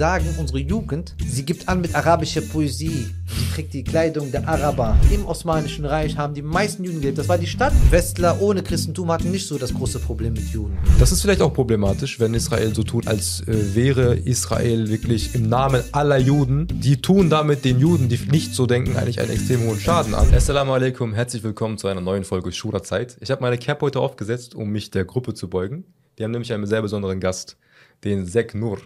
sagen, unsere Jugend, sie gibt an mit arabischer Poesie. Sie trägt die Kleidung der Araber. Im Osmanischen Reich haben die meisten Juden gelebt. Das war die Stadt. Westler ohne Christentum hatten nicht so das große Problem mit Juden. Das ist vielleicht auch problematisch, wenn Israel so tut, als äh, wäre Israel wirklich im Namen aller Juden. Die tun damit den Juden, die nicht so denken, eigentlich einen extrem hohen Schaden an. Assalamu alaikum, herzlich willkommen zu einer neuen Folge Shura Zeit. Ich habe meine Cap heute aufgesetzt, um mich der Gruppe zu beugen. Wir haben nämlich einen sehr besonderen Gast, den Sek Nur.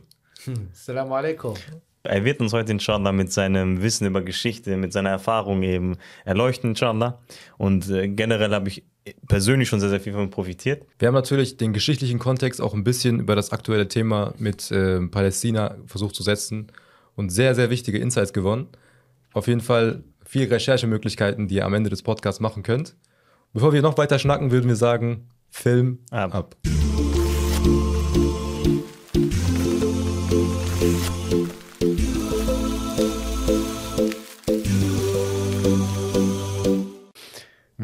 Assalamu alaikum. Er wird uns heute inshallah mit seinem Wissen über Geschichte, mit seiner Erfahrung eben erleuchten, inshallah. Und äh, generell habe ich persönlich schon sehr, sehr viel von profitiert. Wir haben natürlich den geschichtlichen Kontext auch ein bisschen über das aktuelle Thema mit äh, Palästina versucht zu setzen und sehr, sehr wichtige Insights gewonnen. Auf jeden Fall viele Recherchemöglichkeiten, die ihr am Ende des Podcasts machen könnt. Bevor wir noch weiter schnacken, würden wir sagen, Film Ab. ab.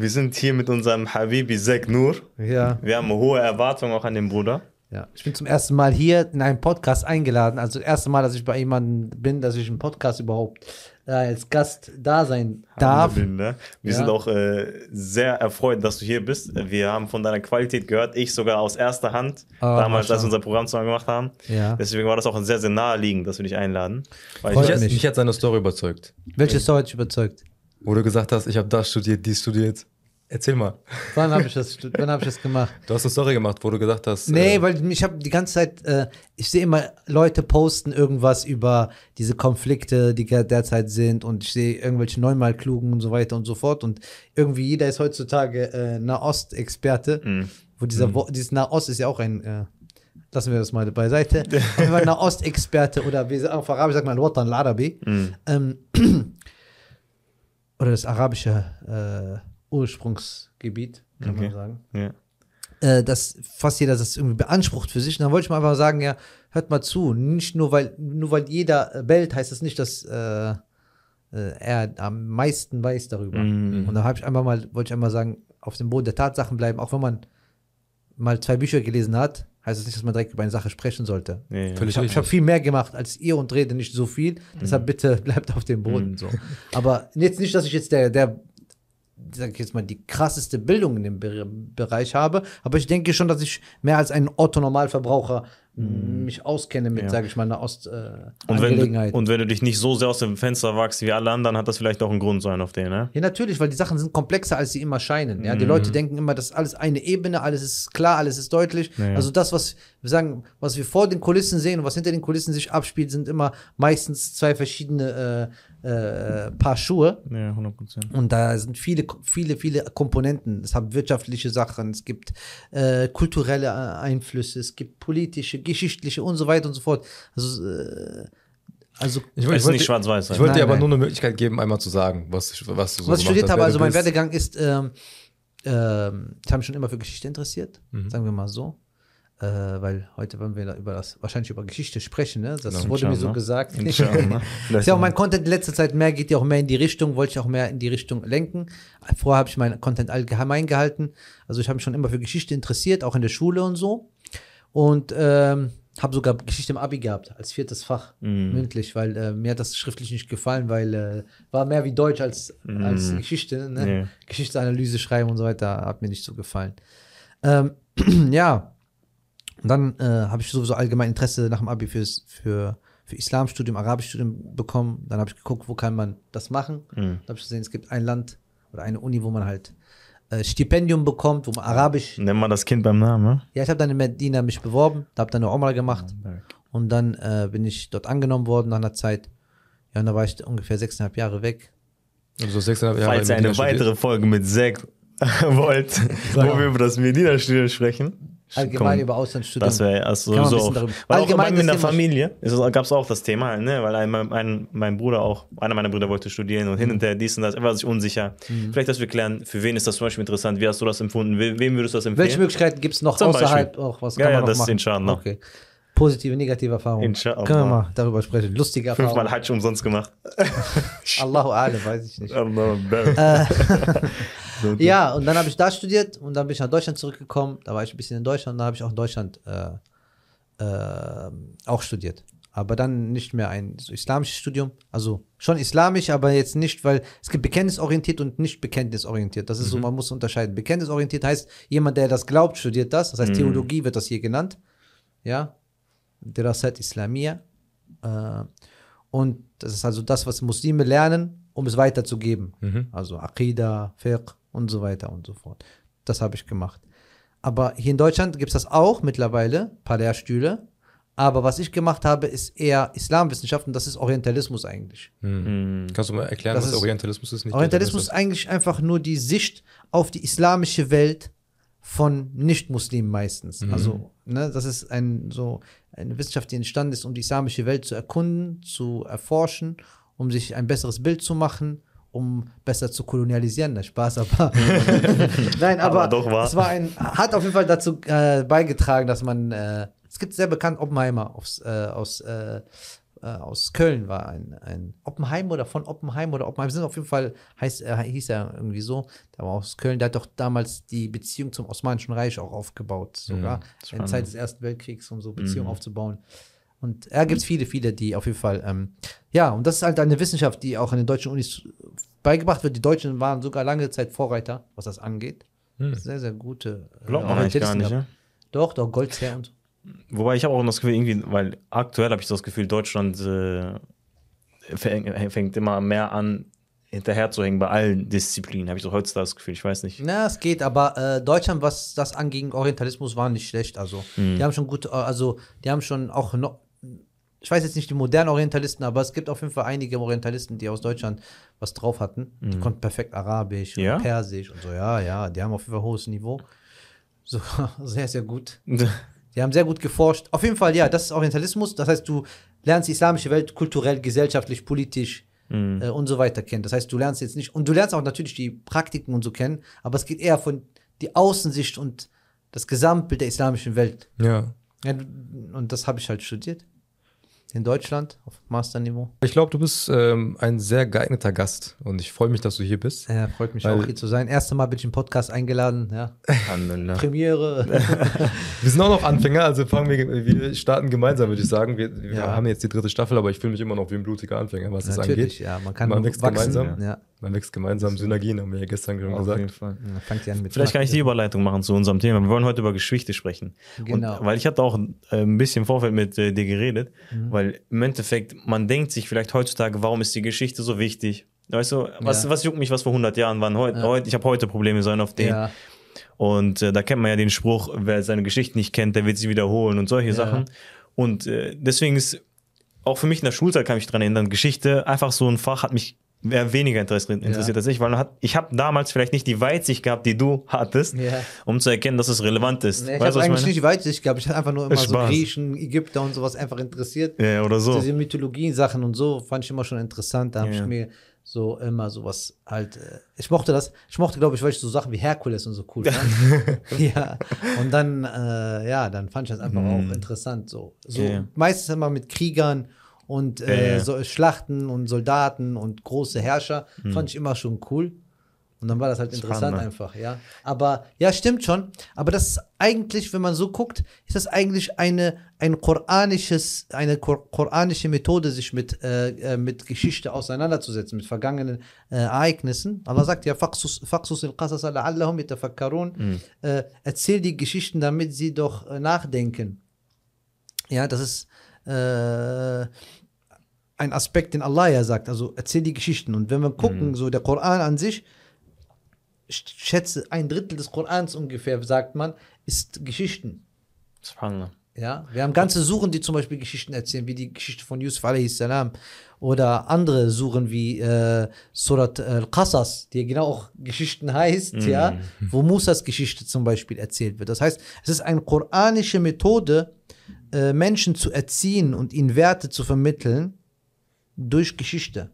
Wir sind hier mit unserem Habibi Zek Nur. Ja. Wir haben hohe Erwartungen auch an den Bruder. Ja, ich bin zum ersten Mal hier in einen Podcast eingeladen. Also das erste Mal, dass ich bei jemandem bin, dass ich im Podcast überhaupt äh, als Gast da sein darf. Alhamdulillah. Wir Ja. sind auch äh, sehr erfreut, dass du hier bist. Wir haben von deiner Qualität gehört, ich sogar aus erster Hand, Ah, damals, als wir unser Programm zusammen gemacht haben. Ja. Deswegen war das auch sehr, sehr naheliegend, dass wir dich einladen. Weil Freut ich, mich. mich hat seine Story überzeugt. Welche Story hat dich überzeugt? Wo du gesagt hast, ich habe das studiert, dies studiert. Erzähl mal. Wann habe ich, das- wann hab ich das gemacht? Du hast eine Story gemacht, wo du gesagt hast. Nee, äh, weil ich habe die ganze Zeit, äh, ich sehe immer Leute posten irgendwas über diese Konflikte, die derzeit sind und ich sehe irgendwelche Neunmalklugen und so weiter und so fort und irgendwie jeder ist heutzutage äh, Nahost-Experte, Mhm. wo dieser Wo dieses Nahost ist ja auch ein, äh, lassen wir das mal beiseite, auf jeden Fall Nahost-Experte oder wie auf Arabisch sagt man Al-Watan al-Arabi, Mhm. ähm, oder das arabische äh, Ursprungsgebiet, kann Okay. man sagen ja. äh, dass fast jeder das irgendwie beansprucht für sich. Und dann wollte ich mal einfach sagen, ja, hört mal zu. Nicht nur weil, nur weil jeder äh, bellt, heißt das nicht, dass äh, äh, er am meisten weiß darüber. Mhm. Und da habe ich einfach mal, wollte ich einmal sagen, auf dem Boden der Tatsachen bleiben, auch wenn man mal zwei Bücher gelesen hat, heißt das nicht, dass man direkt über eine Sache sprechen sollte. Ja, ja. Völlig Ich habe hab viel mehr gemacht als ihr und rede nicht so viel. Deshalb bitte bleibt auf dem Boden. Mhm. So. Aber jetzt nicht, dass ich jetzt der, der sag ich jetzt mal, die krasseste Bildung in dem Be Bereich habe, aber ich denke schon, dass ich mehr als ein Otto-Normalverbraucher mich auskenne mit, Ja. sage ich mal, einer Ost äh, Und wenn, du, Angelegenheit. und wenn du dich nicht so sehr aus dem Fenster wachst wie alle anderen, hat das vielleicht auch einen Grund sein auf den, ne? Ja, natürlich, weil die Sachen sind komplexer, als sie immer scheinen. Ja, die Mhm. Leute denken immer, das ist alles eine Ebene, alles ist klar, alles ist deutlich. Ja. Also das, was wir sagen, was wir vor den Kulissen sehen und was hinter den Kulissen sich abspielt, sind immer meistens zwei verschiedene äh, äh, Paar Schuhe. Ja, 100 Prozent. Und da sind viele, viele, viele Komponenten. Es hat wirtschaftliche Sachen, es gibt äh, kulturelle äh, Einflüsse, es gibt politische, geschichtliche und so weiter und so fort. Also, äh, also ich, Es wollte- ist nicht schwarz-weiß. Ich wollte dir Nein, aber nein. nur eine Möglichkeit geben, einmal zu sagen, was, was du so was ich studiert hast, habe, also mein. Werdegang ist, ähm, ähm, ich habe mich schon immer für Geschichte interessiert, Mhm. sagen wir mal so. Äh, weil heute wollen wir da über das, wahrscheinlich über Geschichte sprechen, ne? Das Genau. wurde mir so gesagt. Ist ja auch mein Content in letzter Zeit mehr, geht ja auch mehr in die Richtung, wollte ich auch mehr in die Richtung lenken. Vorher habe ich meinen Content allgemein gehalten. Also ich habe mich schon immer für Geschichte interessiert, auch in der Schule und so. Und ähm, habe sogar Geschichte im Abi gehabt, als viertes Fach, Mhm. mündlich, weil äh, mir hat das schriftlich nicht gefallen, weil äh, war mehr wie Deutsch als, als Geschichte. Ne? Ja. Geschichtsanalyse schreiben und so weiter hat mir nicht so gefallen. Ähm, ja, und dann äh, habe ich sowieso allgemein Interesse nach dem Abi fürs, für, für Islamstudium, Arabischstudium bekommen. Dann habe ich geguckt, wo kann man das machen. Mhm. Dann habe ich gesehen, es gibt ein Land oder eine Uni, wo man halt äh, Stipendium bekommt, wo man Arabisch. Nenn mal das Kind beim Namen, ne? Ja, ich habe dann in Medina mich beworben, da habe dann eine Umrah gemacht und dann äh, bin ich dort angenommen worden nach einer Zeit. Ja, und da war ich ungefähr sechseinhalb Jahre weg. Also so sechseinhalb Jahre Falls ihr in eine weitere Folge mit Zack wollt, wo wir über das Medina-Studium sprechen. Allgemein komm, über Auslandsstudium. Das wäre also Kann ein bisschen darüber- Weil auch Allgemein allgemein in der Familie gab es auch das Thema, ne? weil ein, mein, mein Bruder auch, einer meiner Brüder wollte studieren und hin Mhm. und her dies und das, er war sich unsicher. Vielleicht, dass wir klären, für wen ist das zum Beispiel interessant, wie hast du das empfunden, We wem würdest du das empfehlen? Welche Möglichkeiten gibt es noch Zum außerhalb Beispiel. auch? Was Ja, kann ja, man noch das machen? inshallah. Okay. Positive, negative Erfahrungen. Inshallah. Können wir mal darüber sprechen. Lustige Erfahrungen. Fünfmal Hajj umsonst gemacht. Allahu Alam, weiß ich nicht. Allah, Ja, und dann habe ich da studiert und dann bin ich nach Deutschland zurückgekommen. Da war ich ein bisschen in Deutschland und dann habe ich auch in Deutschland äh, äh, auch studiert. aber dann nicht mehr ein so islamisches Studium. Also schon islamisch, aber jetzt nicht, weil es gibt bekenntnisorientiert und nicht bekenntnisorientiert. Das ist so, man muss unterscheiden. Bekenntnisorientiert heißt, jemand, der das glaubt, studiert das. Das heißt, Theologie wird das hier genannt. Ja, Dirasat Islamia. Äh, und das ist also das, was Muslime lernen, um es weiterzugeben. Also Aqidah, Fiqh und so weiter und so fort. Das habe ich gemacht. Aber hier in Deutschland gibt es das auch mittlerweile, ein paar Lehrstühle. Aber was ich gemacht habe, ist eher Islamwissenschaften, das ist Orientalismus eigentlich. Kannst du mal erklären, Das was ist- Orientalismus ist? Nicht Orientalismus ist eigentlich einfach nur die Sicht auf die islamische Welt von Nicht-Muslimen meistens. Also, ne, das ist ein, so eine Wissenschaft, die entstanden ist, um die islamische Welt zu erkunden, zu erforschen, um sich ein besseres Bild zu machen, um besser zu kolonialisieren. Na, Spaß, aber. Nein, aber, Aber doch wahr. es war ein, hat auf jeden Fall dazu äh, beigetragen, dass man. Äh, es gibt sehr bekannt Oppenheimer aus, äh, aus äh, äh, aus Köln war ein, ein Oppenheim oder von Oppenheim oder Oppenheim sind auf jeden Fall heißt er hieß er irgendwie so der war aus Köln der hat doch damals die Beziehung zum Osmanischen Reich auch aufgebaut sogar in spannend. Zeit des Ersten Weltkriegs um so Beziehungen aufzubauen und er gibt es viele viele die auf jeden Fall ähm, ja und das ist halt eine Wissenschaft die auch in den deutschen Unis beigebracht wird die Deutschen waren sogar lange Zeit Vorreiter was das angeht sehr sehr gute äh, Glaubt man eigentlich gar nicht, ne? doch doch Goldsher und so. Wobei ich habe auch das Gefühl, irgendwie, weil aktuell habe ich das Gefühl, Deutschland äh, fäng- fängt immer mehr an, hinterher zu hängen bei allen Disziplinen. Habe ich so heutzutage das Gefühl, ich weiß nicht. Na, es geht, aber äh, Deutschland, was das anging, Orientalismus war nicht schlecht. Also, die haben schon gut, äh, also, die haben schon auch noch, ich weiß jetzt nicht die modernen Orientalisten, aber es gibt auf jeden Fall einige Orientalisten, die aus Deutschland was drauf hatten. Die konnten perfekt Arabisch Ja? und Persisch und so, ja, ja, die haben auf jeden Fall hohes Niveau. So, sehr, sehr gut. Die haben sehr gut geforscht. Auf jeden Fall, ja, das ist Orientalismus. Das heißt, du lernst die islamische Welt kulturell, gesellschaftlich, politisch äh, und so weiter kennen. Das heißt, du lernst jetzt nicht, und du lernst auch natürlich die Praktiken und so kennen, aber es geht eher von die Außensicht und das Gesamtbild der islamischen Welt. Ja. Ja, und das habe ich halt studiert. In Deutschland, auf Masterniveau. Ich glaube, du bist ähm, ein sehr geeigneter Gast und ich freue mich, dass du hier bist. Ja, freut mich auch hier zu sein. Erste Mal bin ich im Podcast eingeladen, ja. Premiere. Wir sind auch noch Anfänger, also fangen wir, wir starten gemeinsam, würde ich sagen. Wir, wir Ja. haben jetzt die dritte Staffel, aber ich fühle mich immer noch wie ein blutiger Anfänger, was das Natürlich, angeht. ja. Man kann Man wächst wachsen. gemeinsam. Ja. Man wächst gemeinsam, Synergien, haben wir ja gestern schon Auf jeden gesagt. Fall. Ja, Fangt ja an mit Vielleicht kann ich die Überleitung machen zu unserem Thema. Wir wollen heute über Geschichte sprechen. Genau. Und, weil ich hatte auch äh, ein bisschen im Vorfeld mit äh, dir geredet, Mhm. weil im Endeffekt, man denkt sich vielleicht heutzutage, warum ist die Geschichte so wichtig? Weißt du, was, Ja. was juckt mich, was vor 100 Jahren waren? Heut, Ja. heut, ich habe heute Probleme, sollen auf den. Ja. Und äh, da kennt man ja den Spruch, wer seine Geschichte nicht kennt, der wird sie wiederholen und solche Sachen. Und äh, deswegen ist auch für mich in der Schulzeit kann ich mich dran erinnern, Geschichte einfach so ein Fach hat mich eher weniger interessiert, interessiert als ich, weil hat, ich habe damals vielleicht nicht die Weitsicht gehabt, die du hattest, Ja. um zu erkennen, dass es relevant ist. Nee, ich habe eigentlich ich nicht die Weitsicht gehabt. Ich hatte einfach nur immer so Spaß. Griechen, Ägypter und sowas einfach interessiert. Ja, oder so. Diese Mythologien-Sachen und so fand ich immer schon interessant. Da habe Ja. ich mir so immer sowas halt. Äh, ich mochte das. Ich mochte, glaube ich, weil ich so Sachen wie Herkules und so cool fand. ja. Und dann, äh, ja, dann fand ich das einfach auch interessant. So, so Ja. meistens immer mit Kriegern und äh, so Schlachten und Soldaten und große Herrscher fand ich immer schon cool. Und dann war das halt interessant Spannend, ne? einfach, ja. Aber ja, stimmt schon. Aber das ist eigentlich, wenn man so guckt, ist das eigentlich eine ein koranisches, eine kor koranische Methode, sich mit äh, äh, mit Geschichte auseinanderzusetzen, mit vergangenen äh, Ereignissen. Allah sagt ja, "Faqsus faqsus al-qasas la'allahum yatafakkarun." Äh, erzähl die Geschichten, damit sie doch äh, nachdenken. Ja, das ist äh, ein Aspekt, den Allah ja sagt. Also erzähl die Geschichten. Und wenn wir gucken, so der Koran an sich, ich schätze, ein Drittel des Korans ungefähr, sagt man, ist Geschichten. Subhanallah. Ja, wir haben ganze Suren, die zum Beispiel Geschichten erzählen, wie die Geschichte von Yusuf a.s. oder andere Suren wie äh, Surat al-Qasas, die genau auch Geschichten heißt, ja, wo Musas Geschichte zum Beispiel erzählt wird. Das heißt, es ist eine koranische Methode, äh, Menschen zu erziehen und ihnen Werte zu vermitteln durch Geschichte.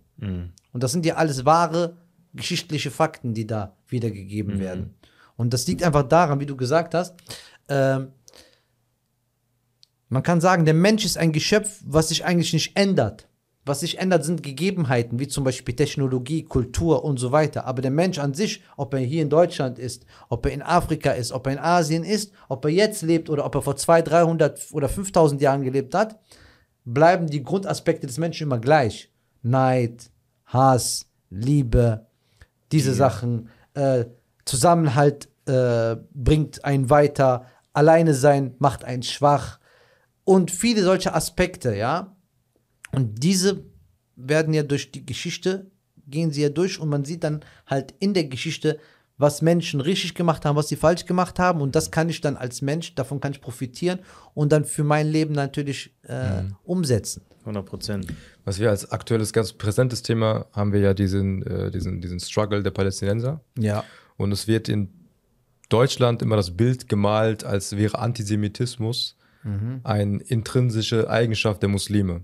Und das sind ja alles wahre geschichtliche Fakten, die da wiedergegeben werden. Und das liegt einfach daran, wie du gesagt hast, ähm, man kann sagen, der Mensch ist ein Geschöpf, was sich eigentlich nicht ändert. Was sich ändert, sind Gegebenheiten, wie zum Beispiel Technologie, Kultur und so weiter. Aber der Mensch an sich, ob er hier in Deutschland ist, ob er in Afrika ist, ob er in Asien ist, ob er jetzt lebt oder ob er vor 200, 300 oder 5000 Jahren gelebt hat, bleiben die Grundaspekte des Menschen immer gleich. Neid, Hass, Liebe, diese Sachen, äh, Zusammenhalt äh, bringt einen weiter, alleine sein macht einen schwach und viele solche Aspekte, ja. Und diese werden ja durch die Geschichte, gehen sie ja durch und man sieht dann halt in der Geschichte, was Menschen richtig gemacht haben, was sie falsch gemacht haben und das kann ich dann als Mensch, davon kann ich profitieren und dann für mein Leben natürlich äh, umsetzen. 100 Prozent. Was wir als aktuelles, ganz präsentes Thema haben wir ja diesen, äh, diesen, diesen Struggle der Palästinenser. Ja. Und es wird in Deutschland immer das Bild gemalt, als wäre Antisemitismus eine intrinsische Eigenschaft der Muslime.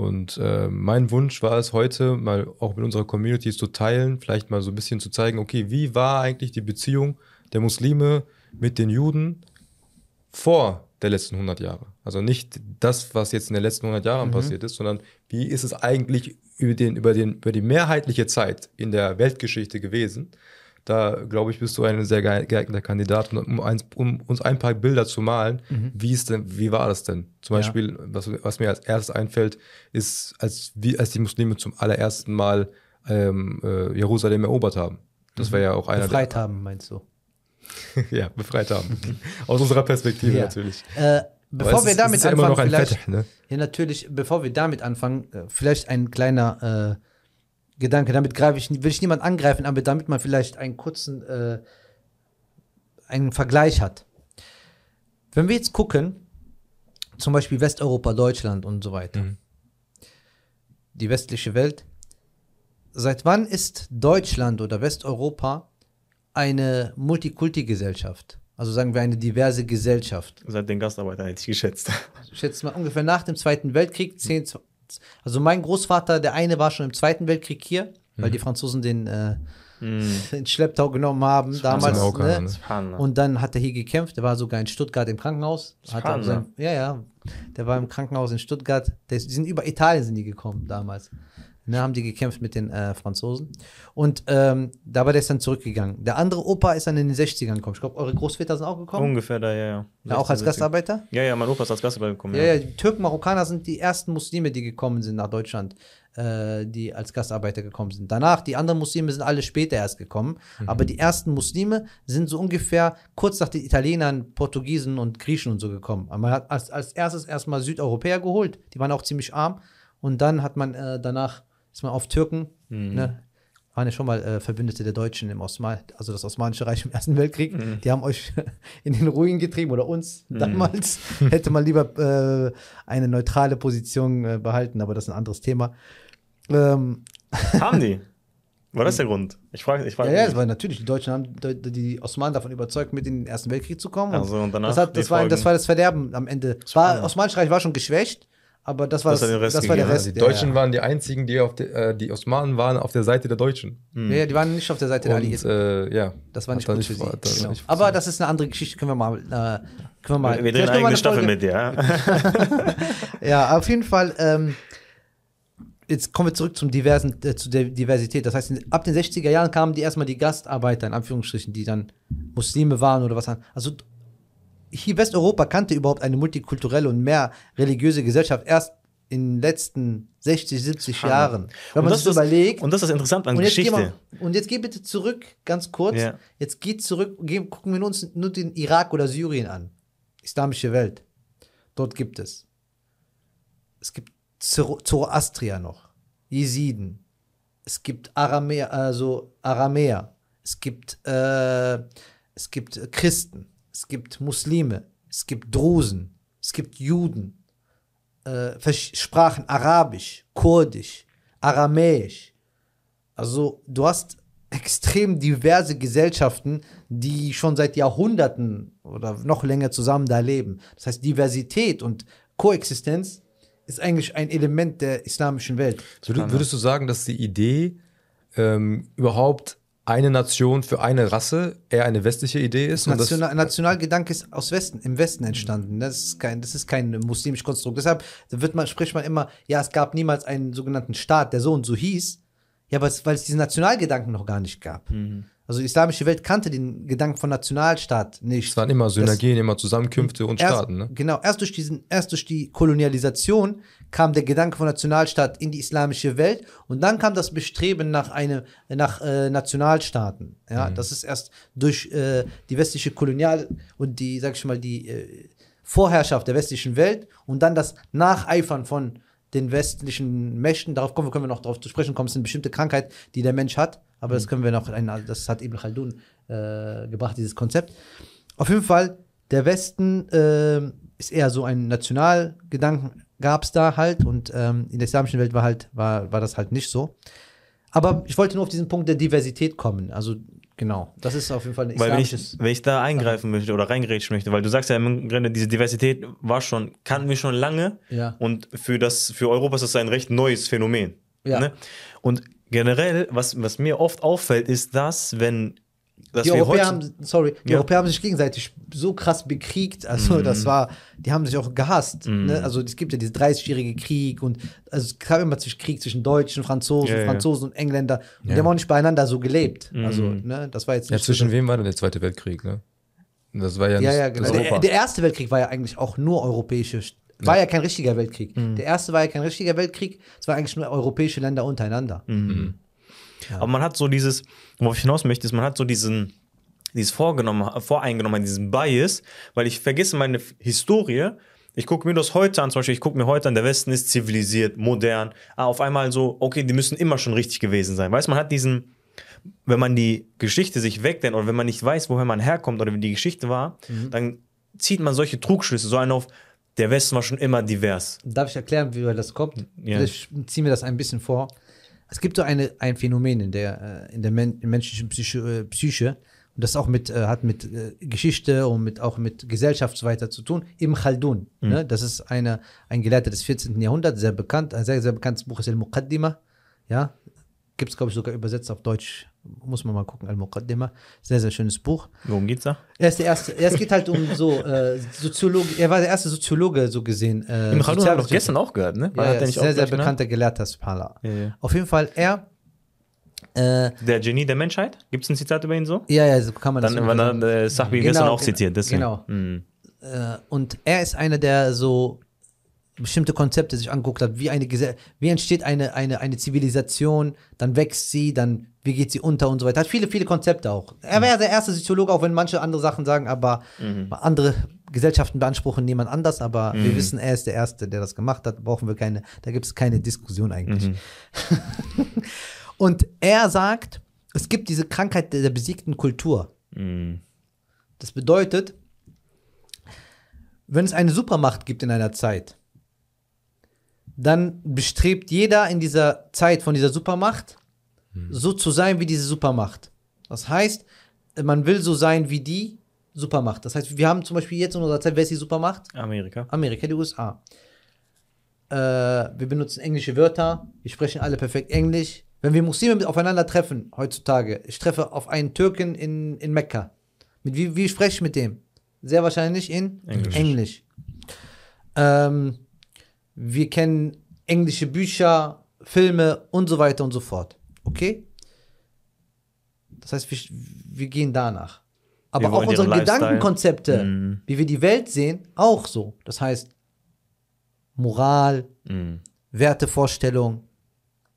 Und äh, mein Wunsch war es heute, mal auch mit unserer Community zu teilen, vielleicht mal so ein bisschen zu zeigen, okay, wie war eigentlich die Beziehung der Muslime mit den Juden vor der letzten 100 Jahre? Also nicht das, was jetzt in den letzten 100 Jahren passiert ist, sondern wie ist es eigentlich über, den, über, den, über die mehrheitliche Zeit in der Weltgeschichte gewesen? Da, glaube ich, bist du ein sehr geeig- geeigneter Kandidat, um, eins, um uns ein paar Bilder zu malen. Wie, ist denn, wie war das denn? Zum Ja. Beispiel, was, was mir als erstes einfällt, ist, als, wie, als die Muslime zum allerersten Mal ähm, äh, Jerusalem erobert haben. Das war ja auch einer Befreit haben, meinst du? der ja, befreit haben. Aus unserer Perspektive Ja. natürlich. Äh, bevor wir ist- damit ist ja anfangen, immer noch ein vielleicht, Fett, ne? ja, natürlich, bevor wir damit anfangen, äh, vielleicht ein kleiner äh, Gedanke. Damit greife ich, will ich niemand angreifen, aber damit man vielleicht einen kurzen äh, einen Vergleich hat. Wenn wir jetzt gucken, zum Beispiel Westeuropa, Deutschland und so weiter, die westliche Welt, seit wann ist Deutschland oder Westeuropa eine Multikulti-Gesellschaft? Also sagen wir eine diverse Gesellschaft. Seit den Gastarbeiter hätte ich geschätzt. Ich schätze mal ungefähr nach dem Zweiten Weltkrieg, 10, zw- also mein Großvater, der eine war schon im Zweiten Weltkrieg hier, weil die Franzosen den äh, in Schlepptau genommen haben damals. Marokkaner, Ne? ne? Subhanallah. Und dann hat er hier gekämpft, der war sogar in Stuttgart im Krankenhaus. Subhanallah. sein, ja, ja, der war im Krankenhaus in Stuttgart. Der, die sind über Italien sind die gekommen damals. Ne, haben die gekämpft mit den äh, Franzosen. Und ähm, da war der ist dann zurückgegangen. Der andere Opa ist dann in den 60ern gekommen. Ich glaube, eure Großväter sind auch gekommen. Ungefähr da, ja, ja. ja, auch als 16, Gastarbeiter? Ja, ja, mein Opa ist als Gastarbeiter gekommen. Ja, ja, die Türken, Marokkaner sind die ersten Muslime, die gekommen sind nach Deutschland, äh, die als Gastarbeiter gekommen sind. Danach, die anderen Muslime sind alle später erst gekommen. Aber die ersten Muslime sind so ungefähr kurz nach den Italienern, Portugiesen und Griechen und so gekommen. Aber man hat als, als erstes erstmal Südeuropäer geholt. Die waren auch ziemlich arm. Und dann hat man äh, danach, man auf Türken, ne? waren ja schon mal äh, Verbündete der Deutschen im Osman, also das Osmanische Reich im Ersten Weltkrieg. Die haben euch in den Ruin getrieben oder uns damals. Hätte man lieber äh, eine neutrale Position äh, behalten, aber das ist ein anderes Thema. Ähm, Haben die? War das der Grund? Ich frage ich frag ja, ja, es war natürlich, die Deutschen haben die, Osmanen davon überzeugt, mit in den Ersten Weltkrieg zu kommen. Also, und danach das, hat, das, war, das war das Verderben am Ende. War, Osmanische Reich war schon geschwächt, aber das war, Das das, das war der. Rest. Die ja, Deutschen ja. waren die einzigen, die auf der, äh, die Osmanen waren auf der Seite der Deutschen. Ja, ja, die waren nicht auf der Seite der Und Alliierten. äh, ja, Das war nicht gut für sie. hat da Genau. nicht Aber das ist eine andere Geschichte, können wir mal. Äh, können wir mal Wir drehen eine eigene Staffel Folge- mit dir, ja? Ja, auf jeden Fall. Ähm, jetzt kommen wir zurück zum diversen, äh, zu der Diversität. Das heißt, in- ab den 60er Jahren kamen die erstmal die Gastarbeiter, in Anführungsstrichen, die dann Muslime waren oder was. Also hier Westeuropa kannte überhaupt eine multikulturelle und mehr religiöse Gesellschaft erst in den letzten 60, 70 Jahren. Wenn man das sich ist- überlegt. Und das ist interessant an Und Geschichte. mal, und jetzt geh bitte zurück, ganz kurz. Ja. Jetzt geht zurück, geh, gucken wir uns nur den Irak oder Syrien an. Islamische Welt. Dort gibt es. Es gibt Zoro- Zoroastrier noch. Jesiden. Es gibt Aramäer, also Aramäer. Es gibt, äh, es gibt Christen. Es gibt Muslime. Es gibt Drusen. Es gibt Juden äh, Sprachen Arabisch, Kurdisch, Aramäisch. Also du hast extrem diverse Gesellschaften, die schon seit Jahrhunderten oder noch länger zusammen da leben. Das heißt, Diversität und Koexistenz ist eigentlich ein Element der islamischen Welt. Würdest, würdest du sagen, dass die Idee ähm, überhaupt eine Nation für eine Rasse eher eine westliche Idee ist? Und das- National, Nationalgedanke ist aus Westen, im Westen entstanden. Das ist kein, das ist kein muslimisch Konstrukt. Deshalb wird man, spricht man immer, ja, es gab niemals einen sogenannten Staat, der so und so hieß. Ja, aber es, weil es diesen Nationalgedanken noch gar nicht gab. Mhm. Also die islamische Welt kannte den Gedanken von Nationalstaat nicht. Es waren immer Synergien, immer Zusammenkünfte und erst, Staaten. Ne? Genau, erst durch, diesen, erst durch die Kolonialisation kam der Gedanke von Nationalstaat in die islamische Welt und dann kam das Bestreben nach, eine, nach äh, Nationalstaaten. Ja, Das ist erst durch äh, die westliche Kolonial- und die, sag ich mal, die äh, Vorherrschaft der westlichen Welt und dann das Nacheifern von den westlichen Mächten, darauf kommen, wir- können wir noch darauf zu sprechen kommen, es ist eine bestimmte Krankheit, die der Mensch hat, aber das können wir noch, das hat Ibn Khaldun äh, gebracht, dieses Konzept. Auf jeden Fall, der Westen ähm, ist eher so ein Nationalgedanken, gab es da halt und ähm, in der islamischen Welt war halt, war, war das halt nicht so. Aber ich wollte nur auf diesen Punkt der Diversität kommen. Also genau, das ist auf jeden Fall ein Weil wenn ich, islamisches. wenn ich da eingreifen möchte oder reingerätschen möchte, weil du sagst ja im Grunde, diese Diversität war schon, kannten wir schon lange Ja. und für, das, für Europa ist das ein recht neues Phänomen. Ja. Ne? Und generell, was, was mir oft auffällt, ist das, wenn dass die wir Europäer heute, haben, sorry, die Ja. Europäer haben sich gegenseitig so krass bekriegt. Also Mhm. das war, die haben sich auch gehasst. Ne? Also es gibt ja diesen 30-jährige Krieg und also es gab immer zwischen Krieg zwischen Deutschen, Franzosen, Ja, ja. Franzosen und Engländer. Und Ja. die haben auch nicht beieinander so gelebt. Mhm. Also ne, das war jetzt Ja, nicht zwischen so, wem war denn der Zweite Weltkrieg? Ne? Das war ja nicht Ja, ja, genau. Der, der Erste Weltkrieg war ja eigentlich auch nur europäische. War ja, kein richtiger Weltkrieg. Mhm. Der erste war ja kein richtiger Weltkrieg. Es war eigentlich nur europäische Länder untereinander. Mhm. Aber man hat so dieses, worauf ich hinaus möchte, ist, man hat so diesen, dieses vorgenommen, voreingenommen, diesen Bias, weil ich vergesse meine Historie. Ich gucke mir das heute an, zum Beispiel, ich gucke mir heute an, der Westen ist zivilisiert, modern. Ah, auf einmal so, okay, die müssen immer schon richtig gewesen sein. Weißt du, man hat diesen, wenn man die Geschichte sich wegdenkt oder wenn man nicht weiß, woher man herkommt oder wie die Geschichte war, dann zieht man solche Trugschlüsse, so einen auf, der Westen war schon immer divers. Darf ich erklären, wie das kommt? Ja. Vielleicht ziehen wir das ein bisschen vor. Es gibt so eine, ein Phänomen in der, äh, in der men menschlichen Psyche, äh, Psyche und das auch mit, äh, hat mit Geschichte und mit, auch mit Gesellschaft so weiter zu tun. Ibn Khaldun, ne? das ist eine, ein Gelehrter des 14. Jahrhunderts, sehr bekannt, ein sehr, sehr bekanntes Buch ist Al-Muqaddimah, ja, gibt es glaube ich sogar übersetzt auf Deutsch, muss man mal gucken, Al-Muqaddimah, sehr, sehr schönes Buch. Worum geht's da? Er ist der erste, er- es geht halt um so äh, Soziologe, er war der erste Soziologe so gesehen. Äh, Im Khaldun haben wir doch gestern auch gehört, ne? Ja, ja, ist sehr, sehr ne? bekannter Gelehrter, Subhanallah. Ja, ja. Auf jeden Fall, er, äh, Der Genie der Menschheit? Gibt es ein Zitat über ihn so? ja, ja, so kann man Dann, das sagen. dann äh, Sahbi Genau, gestern auch genau, zitiert. Deswegen. genau. Mhm. äh, und er ist einer, der so bestimmte Konzepte sich angeguckt hat, wie eine wie entsteht eine, eine, eine Zivilisation, dann wächst sie, dann wie geht sie unter und so weiter. Hat viele, viele Konzepte auch. Er wäre der erste Soziologe, auch wenn manche andere Sachen sagen, aber andere Gesellschaften beanspruchen niemand anders, aber wir wissen, er ist der Erste, der das gemacht hat, brauchen wir keine, da gibt es keine Diskussion eigentlich. und er sagt, es gibt diese Krankheit der, der besiegten Kultur. Mhm. Das bedeutet, wenn es eine Supermacht gibt in einer Zeit, dann bestrebt jeder in dieser Zeit von dieser Supermacht, so zu sein wie diese Supermacht. Das heißt, man will so sein wie die Supermacht. Das heißt, wir haben zum Beispiel jetzt in unserer Zeit, wer ist die Supermacht? Amerika. Amerika, die USA. Äh, wir benutzen englische Wörter, wir sprechen alle perfekt Englisch. Wenn wir Muslime aufeinander treffen, heutzutage, ich treffe auf einen Türken in, in Mekka. Mit wie, wie spreche ich mit dem? Sehr wahrscheinlich in Englisch. Englisch. Ähm, wir kennen englische Bücher, Filme und so weiter und so fort. Okay? Das heißt, wir, wir gehen danach. Aber auch unsere. Gedankenkonzepte, Mhm. wie wir die Welt sehen, auch so. Das heißt, Moral, Mhm. Wertevorstellung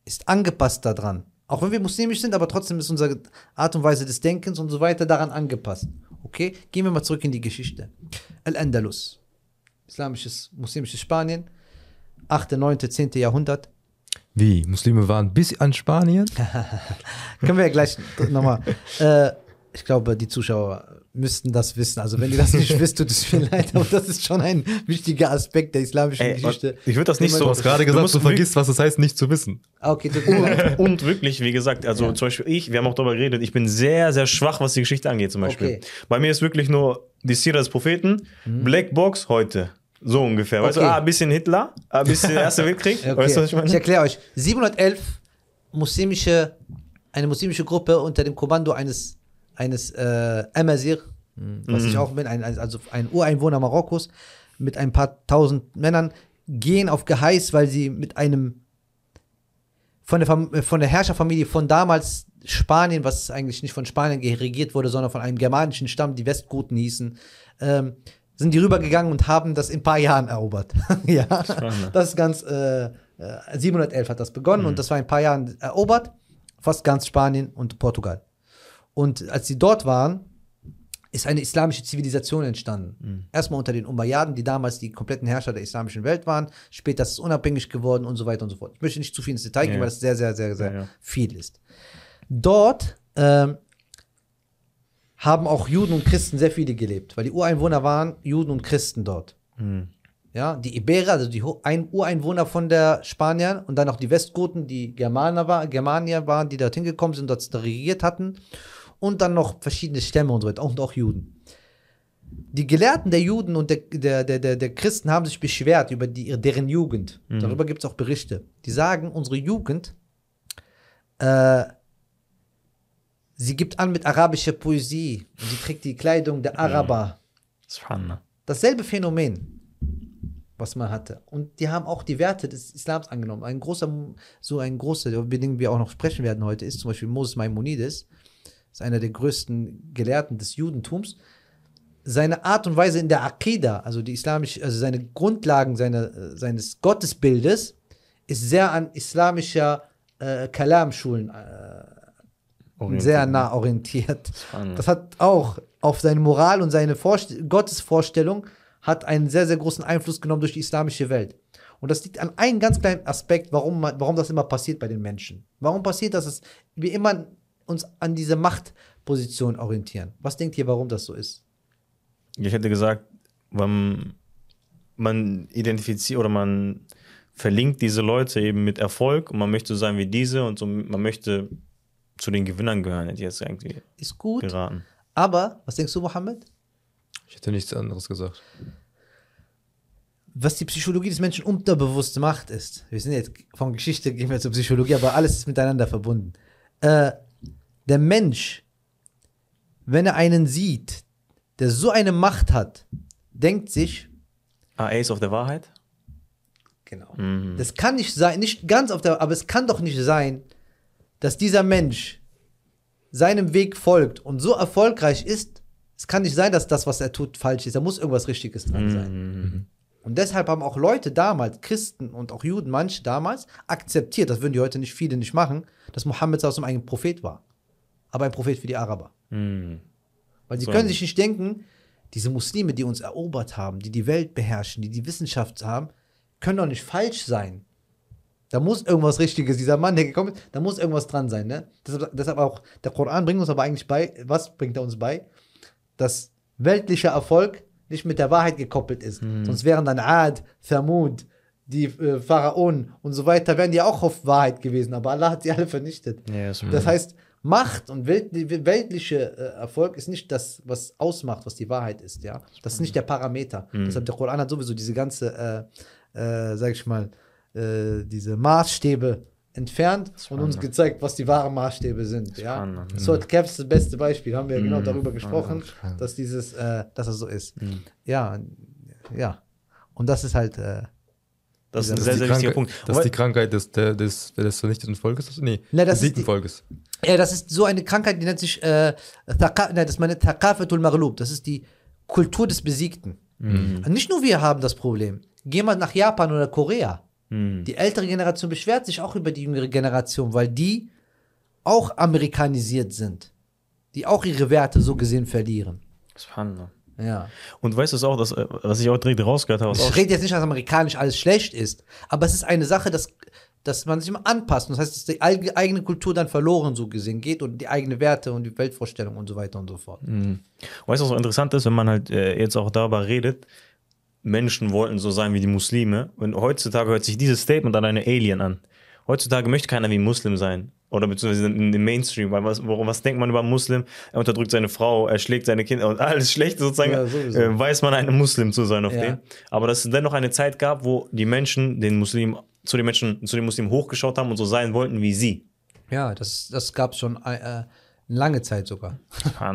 ist angepasst daran. Auch wenn wir muslimisch sind, aber trotzdem ist unsere Art und Weise des Denkens und so weiter daran angepasst. Okay? Gehen wir mal zurück in die Geschichte. Al-Andalus. Islamisches, muslimisches Spanien. 8., 9., 10. Jahrhundert. Wie? Muslime waren bis an Spanien? Können wir ja gleich nochmal. Äh, ich glaube, die Zuschauer müssten das wissen. Also, wenn ihr das nicht wisst, tut es mir leid, aber das ist schon ein wichtiger Aspekt der islamischen Ey, Geschichte. ich würde das nicht so. Du hast gerade gesagt, musst du wirklich- vergisst, was es heißt, nicht zu wissen. Ah, okay, tut mir leid. Und wirklich, wie gesagt, also zum Beispiel ich, wir haben auch darüber geredet, ich bin sehr, sehr schwach, was die Geschichte angeht, zum Beispiel. Okay. Bei mir ist wirklich nur die Sira des Propheten, Black Box heute. So ungefähr. Weißt du, Okay. ah, ein bisschen Hitler, ein bisschen Erster Weltkrieg. Okay. Weißt du, was ich meine? Ich erkläre euch. 711 muslimische, eine muslimische Gruppe unter dem Kommando eines, eines äh, Amazir, was ich auch bin, ein, also ein Ureinwohner Marokkos, mit ein paar tausend Männern, gehen auf Geheiß, weil sie mit einem von der, Fam- äh, von der Herrscherfamilie von damals Spanien, was eigentlich nicht von Spanien regiert wurde, sondern von einem germanischen Stamm, die Westgoten hießen, ähm, sind die rübergegangen und haben das in ein paar Jahren erobert. ja, das ist ganz, äh, äh, 711 hat das begonnen und das war in ein paar Jahren erobert, fast ganz Spanien und Portugal. Und als sie dort waren, ist eine islamische Zivilisation entstanden. Erstmal unter den Umayyaden, die damals die kompletten Herrscher der islamischen Welt waren. Später ist es unabhängig geworden und so weiter und so fort. Ich möchte nicht zu viel ins Detail gehen, Ja. weil das sehr, sehr, sehr, sehr Ja, ja. viel ist. Dort ähm, haben auch Juden und Christen sehr viele gelebt, weil die Ureinwohner waren Juden und Christen dort. Ja, die Iberer, also die Ureinwohner von der Spaniern und dann auch die Westgoten, die Germaner war, Germanier waren, die dorthin gekommen sind, dort regiert hatten und dann noch verschiedene Stämme und so weiter und auch Juden. Die Gelehrten der Juden und der, der, der, der, Christen haben sich beschwert über die, deren Jugend. Darüber gibt es auch Berichte. Die sagen, unsere Jugend, äh, sie gibt an mit arabischer Poesie und sie trägt die Kleidung der Araber Subhanallah. dasselbe Phänomen, was man hatte. Und die haben auch die Werte des Islams angenommen. Ein großer, so ein großer, über den wir auch noch sprechen werden heute, ist zum Beispiel Moses Maimonides. ist einer der größten Gelehrten des Judentums. Seine Art und Weise in der Aqidah, also die islamische, also seine Grundlagen seine, äh, seines Gottesbildes, ist sehr an islamischer äh, Kalam-Schulen äh, sehr nah orientiert. Subhanallah. Das hat auch auf seine Moral und seine Vorst Gottesvorstellung hat einen sehr, sehr großen Einfluss genommen durch die islamische Welt. Und das liegt an einem ganz kleinen Aspekt, warum, man, warum das immer passiert bei den Menschen. Warum passiert das, dass wir immer uns an diese Machtposition orientieren? Was denkt ihr, warum das so ist? Ich hätte gesagt, man, man identifiziert oder man verlinkt diese Leute eben mit Erfolg und man möchte sein wie diese und so, man möchte zu den Gewinnern gehören, hätte ich jetzt irgendwie Ist gut, geraten. aber was denkst du, Mohammed? Ich hätte nichts anderes gesagt. was die Psychologie des Menschen unterbewusst macht, ist, wir sind jetzt von Geschichte, gehen wir zur Psychologie, aber alles ist miteinander verbunden. Äh, der Mensch, wenn er einen sieht, der so eine Macht hat, denkt sich, Ah, Ace of der Wahrheit? genau, Mhm. das kann nicht sein, nicht ganz auf der, aber es kann doch nicht sein, dass dieser Mensch seinem Weg folgt und so erfolgreich ist, es kann nicht sein, dass das, was er tut, falsch ist. Da muss irgendwas Richtiges dran sein. Und deshalb haben auch Leute damals, Christen und auch Juden, manche damals, akzeptiert, das würden die heute nicht viele nicht machen, dass Mohammed aus ein Prophet war. Aber ein Prophet für die Araber. Mhm. Weil sie So. können sich nicht denken, diese Muslime, die uns erobert haben, die die Welt beherrschen, die die Wissenschaft haben, können doch nicht falsch sein. Da muss irgendwas Richtiges, dieser Mann, der gekommen ist, da muss irgendwas dran sein. Ne? Deshalb, deshalb auch, der Koran bringt uns aber eigentlich bei, was bringt er uns bei? Dass weltlicher Erfolg nicht mit der Wahrheit gekoppelt ist. Sonst wären dann Ad, Thamud, die äh, Pharaonen und so weiter, wären die auch auf Wahrheit gewesen, aber Allah hat sie alle vernichtet. Ja, das heißt, Macht und welt, weltliche äh, Erfolg ist nicht das, was ausmacht, was die Wahrheit ist, ja. Das ist nicht der Parameter. Deshalb der Koran hat sowieso diese ganze, äh, äh, sag ich mal, äh, diese Maßstäbe entfernt und uns gezeigt, was die wahren Maßstäbe sind, ja. Kev ist das beste Beispiel, haben wir ja genau darüber gesprochen, dass dieses, äh, dass es so ist. Ja, ja. Und das ist halt, äh, Das ist ein Das sehr, sehr die wichtiger Krankheit- Punkt. Das ist die Krankheit des, des, des vernichteten Volkes? Nee, Ne, das des ist die- siegten Volkes. Ja, das ist so eine Krankheit, die nennt sich äh, nein, das meine Thaqafatul Maghlub. Das ist die Kultur des Besiegten. Und Nicht nur wir haben das Problem. Geh mal nach Japan oder Korea. Mhm. Die ältere Generation beschwert sich auch über die jüngere Generation, weil die auch amerikanisiert sind. Die auch ihre Werte so gesehen verlieren. Subhanallah. Ja. Und weißt du es auch, dass, äh, was ich auch direkt rausgehört habe, auch Ich rede jetzt nicht, dass amerikanisch alles schlecht ist, aber es ist eine Sache, dass, dass man sich immer anpasst. Das heißt, dass die eig- eigene Kultur dann verloren so gesehen geht und die eigene Werte und die Weltvorstellung und so weiter und so fort. Weißt du, was so interessant ist, wenn man halt äh, jetzt auch darüber redet, Menschen wollten so sein wie die Muslime. Und heutzutage hört sich dieses Statement an eine Alien an. Heutzutage möchte keiner wie Muslim sein. Oder beziehungsweise in dem Mainstream. Weil was, worum, was denkt man über einen Muslim? Er unterdrückt seine Frau, er schlägt seine Kinder und alles Schlechte sozusagen. Ja, äh, weiß man, ein Muslim zu sein auf Ja. dem. Aber dass es dennoch eine Zeit gab, wo die Menschen den Muslim, zu den Menschen, zu den Muslimen hochgeschaut haben und so sein wollten wie sie. Ja, das, das gab es schon äh, äh, lange Zeit sogar.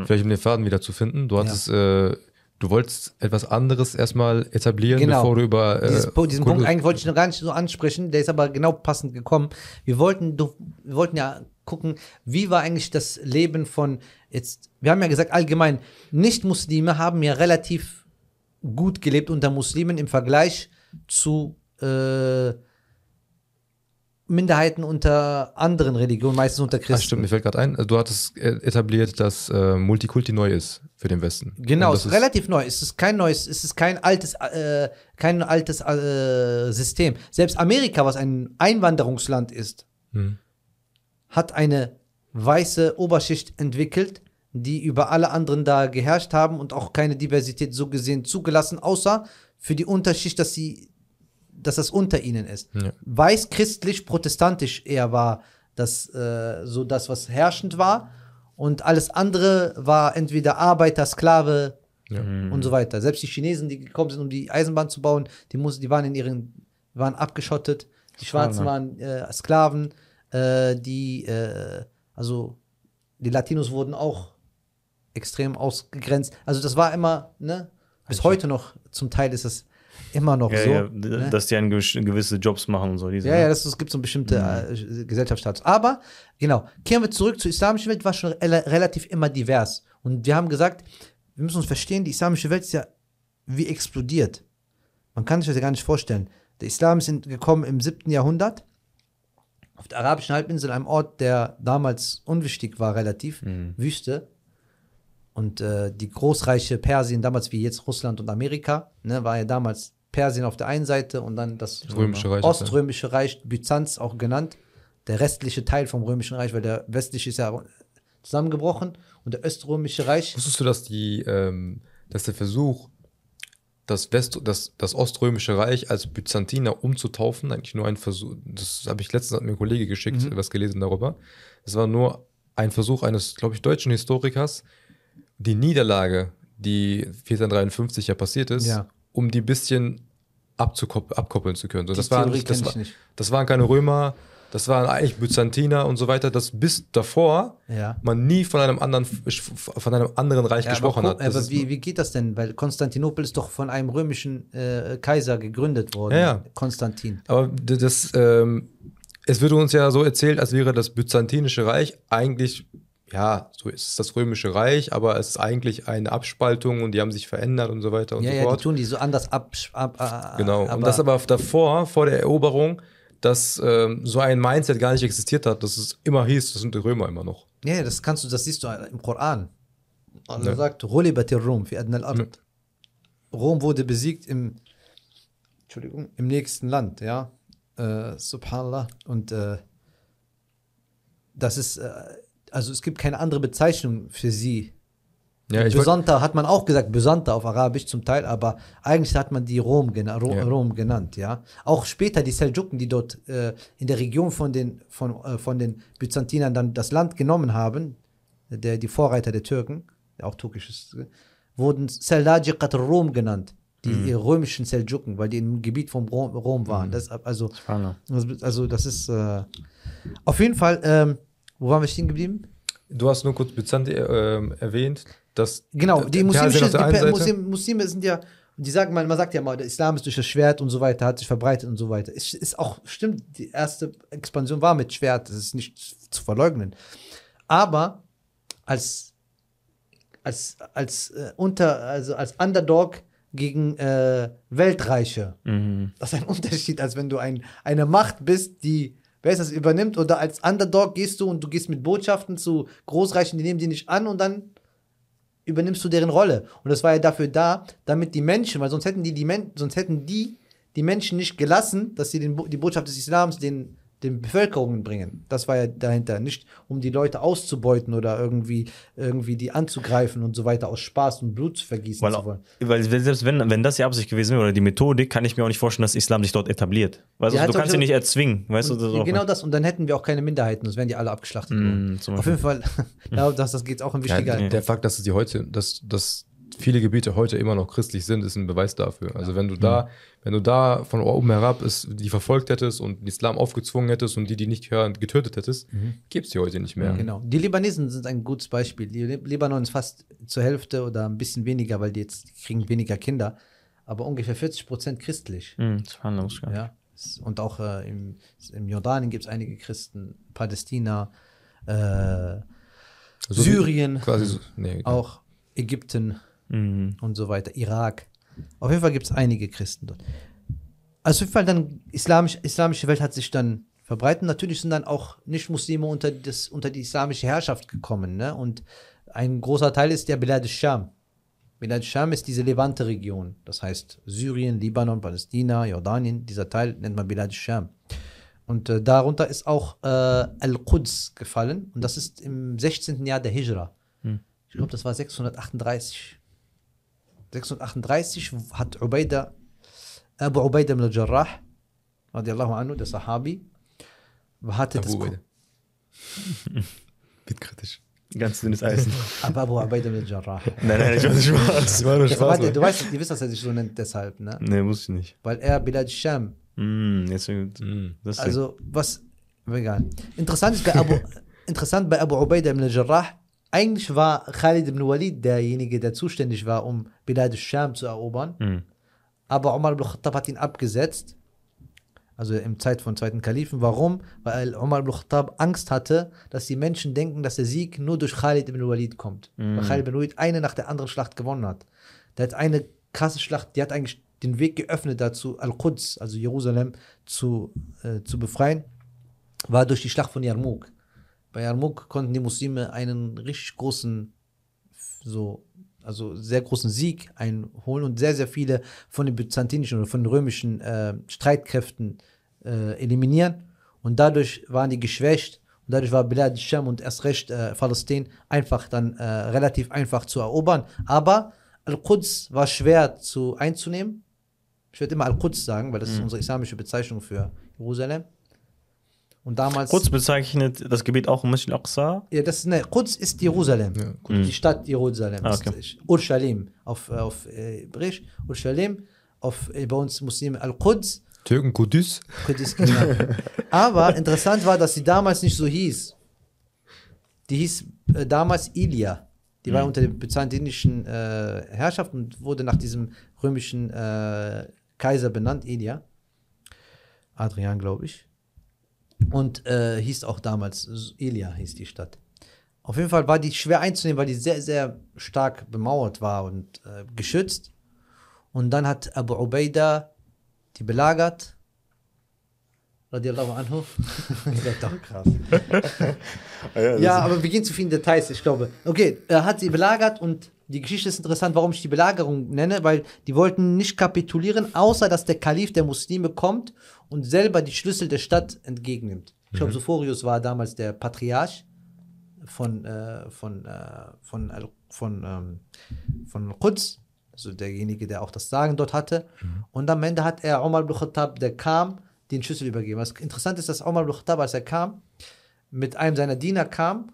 Vielleicht um den Faden wieder zu finden. Du hattest äh, du wolltest etwas anderes erstmal etablieren, Genau. bevor du über äh, Dieses, diesen Punkt eigentlich wollte ich noch gar nicht so ansprechen, der ist aber genau passend gekommen. Wir wollten, du, wir wollten ja gucken, wie war eigentlich das Leben von jetzt, wir haben ja gesagt, allgemein, Nicht-Muslime haben ja relativ gut gelebt unter Muslimen im Vergleich zu äh, Minderheiten unter anderen Religionen, meistens unter Christen. stimmt, mir fällt gerade ein, du hattest äh, etabliert, dass äh, Multikulti neu ist für den Westen. Genau, es ist relativ neu. Es ist kein neues, es ist kein altes, äh, kein altes äh, System. Selbst Amerika, was ein Einwanderungsland ist, Hm. hat eine weiße Oberschicht entwickelt, die über alle anderen da geherrscht haben und auch keine Diversität so gesehen zugelassen, außer für die Unterschicht, dass sie, dass das unter ihnen ist. Ja. Weiß, christlich, protestantisch eher war das äh, so das, was herrschend war. Und alles andere war entweder Arbeiter, Sklave Ja. und so weiter. Selbst die Chinesen, die gekommen sind, um die Eisenbahn zu bauen, die, mussten, die waren in ihren, waren abgeschottet. Die Schwarzen waren äh, Sklaven, äh, die, äh, also die Latinos wurden auch extrem ausgegrenzt. Also das war immer, ne, bis heute noch, zum Teil ist es immer noch Ja, so. ja, ne? dass die einen gewiss- gewisse Jobs machen und so. Diese, Ja, ne? ja, das, es gibt so bestimmte äh, Gesellschaftsstatus. Aber, genau, kehren wir zurück zur islamischen Welt, war schon rela- relativ immer divers. Und wir haben gesagt, wir müssen uns verstehen, die islamische Welt ist ja wie explodiert. Man kann sich das ja gar nicht vorstellen. Der Islam ist gekommen im 7. Jahrhundert auf der arabischen Halbinsel, einem Ort, der damals unwichtig war, relativ, Wüste. Und äh, die großreiche Persien, damals wie jetzt Russland und Amerika, ne, war ja damals Persien auf der einen Seite und dann das Römische Reich. Oströmische Reich, Byzanz auch genannt. Der restliche Teil vom Römischen Reich, weil der westliche ist ja zusammengebrochen und der Öströmische Reich. Wusstest du, dass die, ähm, dass der Versuch, das, West, das, das Oströmische Reich als Byzantiner umzutaufen, eigentlich nur ein Versuch, das habe ich letztens hat mir ein Kollege geschickt, Mhm. was gelesen darüber. Es war nur ein Versuch eines, glaube ich, deutschen Historikers, die Niederlage, die 1453 ja passiert ist, Ja. um die bisschen abkoppeln zu können. So, das, waren das, war, das waren keine Römer, das waren eigentlich Byzantiner und so weiter, das bis davor Ja. man nie von einem anderen, von einem anderen Reich Ja, gesprochen aber, hat. Das aber wie, wie geht das denn? Weil Konstantinopel ist doch von einem römischen äh, Kaiser gegründet worden. Ja. Konstantin. aber das, ähm, es wird uns ja so erzählt, als wäre das Byzantinische Reich eigentlich, ja, so ist es das Römische Reich, aber es ist eigentlich eine Abspaltung und die haben sich verändert und so weiter und Ja, so ja, die fort. tun die so anders ab. ab äh, Genau. Aber, und das aber davor, vor der Eroberung, dass ähm, so ein Mindset gar nicht existiert hat, dass es immer hieß, das sind die Römer immer noch. Ja, ja, das kannst du, das siehst du im Koran. Allah Ja. sagt, "Ghulibat Rom fi adna al-ard." Rom wurde besiegt im, Entschuldigung, im nächsten Land, ja. Äh, subhanallah. Und äh, das ist, äh, also es gibt keine andere Bezeichnung für sie. Ja, Besonter hat man auch gesagt, Besonter auf Arabisch zum Teil, aber eigentlich hat man die Rom, gena Ro Ja. Rom genannt, ja. Auch später die Seldschuken, die dort äh, in der Region von den, von, äh, von den Byzantinern dann das Land genommen haben, der, die Vorreiter der Türken, der auch türkisch ist, äh, wurden Seldajiqat Rom genannt, die Mhm. römischen Seldschuken, weil die im Gebiet von Rom, Rom waren. Das, also, das- also das ist äh, auf jeden Fall, ähm, wo waren wir stehen geblieben? Du hast nur kurz Byzanti ähm, erwähnt, dass Genau, die muslimische, die Muslim, Muslime sind ja, die sagen mal, man sagt ja mal, der Islam ist durch das Schwert und so weiter, hat sich verbreitet und so weiter. Es ist auch, stimmt, die erste Expansion war mit Schwert, das ist nicht zu verleugnen. Aber als, als, als äh, unter, also als Underdog gegen äh, Weltreiche. Mhm. Das ist ein Unterschied, als wenn du ein, eine Macht bist, die, wer ist das, übernimmt oder als Underdog gehst du und du gehst mit Botschaften zu Großreichen, die nehmen die nicht an und dann übernimmst du deren Rolle. Und das war ja dafür da, damit die Menschen, weil sonst hätten die, die Men sonst hätten die die Menschen nicht gelassen, dass sie den, die Botschaft des Islams den, den Bevölkerungen bringen. Das war ja dahinter. Nicht um die Leute auszubeuten oder irgendwie, irgendwie die anzugreifen und so weiter aus Spaß und Blut zu vergießen Weil, zu wollen. weil selbst wenn, wenn das die Absicht gewesen wäre oder die Methodik, kann ich mir auch nicht vorstellen, dass Islam sich dort etabliert. Weißt Ja, du, du kannst ihn nicht erzwingen. Weißt du, das Ja, genau das. Und dann hätten wir auch keine Minderheiten, sonst wären die alle abgeschlachtet worden. Mm, Auf jeden Fall, ja, das, das geht auch ein Ja, wichtiger. der Fakt, dass es die heute, dass, dass viele Gebiete heute immer noch christlich sind, ist ein Beweis dafür. Also wenn du da, wenn du da von oben herab es, die verfolgt hättest und den Islam aufgezwungen hättest und die, die nicht hören, getötet hättest, gibt's die heute nicht mehr. Genau. Die Libanesen sind ein gutes Beispiel. Die Lib- Libanon ist fast zur Hälfte oder ein bisschen weniger, weil die jetzt kriegen weniger Kinder, aber ungefähr 40 Prozent christlich. Mhm, ja. Und auch äh, im, im Jordanien gibt es einige Christen, Palästina, äh, Also Syrien, Quasi so, nee, auch Ägypten Mhm. und so weiter, Irak. Auf jeden Fall gibt es einige Christen dort. Also auf jeden Fall dann islamisch, islamische Welt hat sich dann verbreitet. Natürlich sind dann auch Nicht-Muslime unter, das, unter die islamische Herrschaft gekommen. Ne? Und ein großer Teil ist der Bilad al-Sham. Bilad al-Sham ist diese Levante-Region. Das heißt Syrien, Libanon, Palästina, Jordanien. Dieser Teil nennt man Bilad al-Sham. Und äh, darunter ist auch äh, Al-Quds gefallen. Und das ist im 16. Jahr der Hijra. Ich glaube, das war 638. 638 hat Ubaida, Abu Ubaida ibn al-Jarrah, radiallahu anhu, der Sahabi, hatte das, Abu Ubaida. Wird kritisch. Ganz dünnes Eisen. aber Abu Ubaida ibn al-Jarrah. nein, nein, ich weiß nicht was. Das war nur Das Spaß. du Mann. weißt, ihr wisst, dass er sich so nennt deshalb, ne? Nee, wusste ich nicht. Weil er Bilad Sham, jetzt, Mhm. das also was, egal. Interessant ist bei Abu, interessant bei Abu Ubaida ibn al-Jarrah, eigentlich war Khalid ibn Walid derjenige, der zuständig war, um Bilad al-Sham zu erobern. Mhm. Aber Umar ibn Khattab hat ihn abgesetzt. Also im Zeit von zweiten Kalifen. Warum? Weil Umar ibn Khattab Angst hatte, dass die Menschen denken, dass der Sieg nur durch Khalid ibn Walid kommt. Weil Khalid ibn Walid eine nach der anderen Schlacht gewonnen hat. Der hat eine krasse Schlacht, die hat eigentlich den Weg geöffnet dazu, Al-Quds, also Jerusalem, zu, äh, zu befreien, war durch die Schlacht von Yarmouk. Bei Yarmouk konnten die Muslime einen richtig großen so, also sehr großen Sieg einholen und sehr, sehr viele von den byzantinischen oder von den römischen äh, Streitkräften äh, eliminieren. Und dadurch waren die geschwächt und dadurch war Bilad Sham und erst recht äh, Palästin einfach dann äh, relativ einfach zu erobern. Aber Al-Quds war schwer zu einzunehmen. Ich werde immer Al-Quds sagen, weil das ist unsere islamische Bezeichnung für Jerusalem. Und damals. Kurz bezeichnet das Gebiet auch Masjid al-Aqsa. Ja, das ist, ne, Quds ist Jerusalem. Die Stadt Jerusalem. Ah, okay. Ist Urshalim auf, auf äh, Hebräisch. Urshalim. Auf, äh, bei uns Muslime Al-Quds. Türken Kudüs. Quds genau. Aber interessant war, dass sie damals nicht so hieß. Die hieß äh, damals Ilia. Die war unter der byzantinischen äh, Herrschaft und wurde nach diesem römischen äh, Kaiser benannt, Ilia. Adrian, glaube ich. Und äh, hieß auch damals, Ilia hieß die Stadt. Auf jeden Fall war die schwer einzunehmen, weil die sehr, sehr stark gemauert war und äh, geschützt. Und dann hat Abu Ubaida die belagert. Radiallahu anhu. das ist doch krass. ja, aber wir gehen zu vielen Details, ich glaube. Okay, er hat sie belagert und die Geschichte ist interessant, warum ich die Belagerung nenne, weil die wollten nicht kapitulieren, außer dass der Kalif der Muslime kommt und selber die Schlüssel der Stadt entgegennimmt. Ich glaube, Sophorius war damals der Patriarch von, äh, von, äh, von, Al- von, ähm, von Quds, also derjenige, der auch das Sagen dort hatte. Und am Ende hat er Omar ibn Khattab, der kam, den Schlüssel übergeben. Was interessant ist, dass Omar ibn Khattab, als er kam, mit einem seiner Diener kam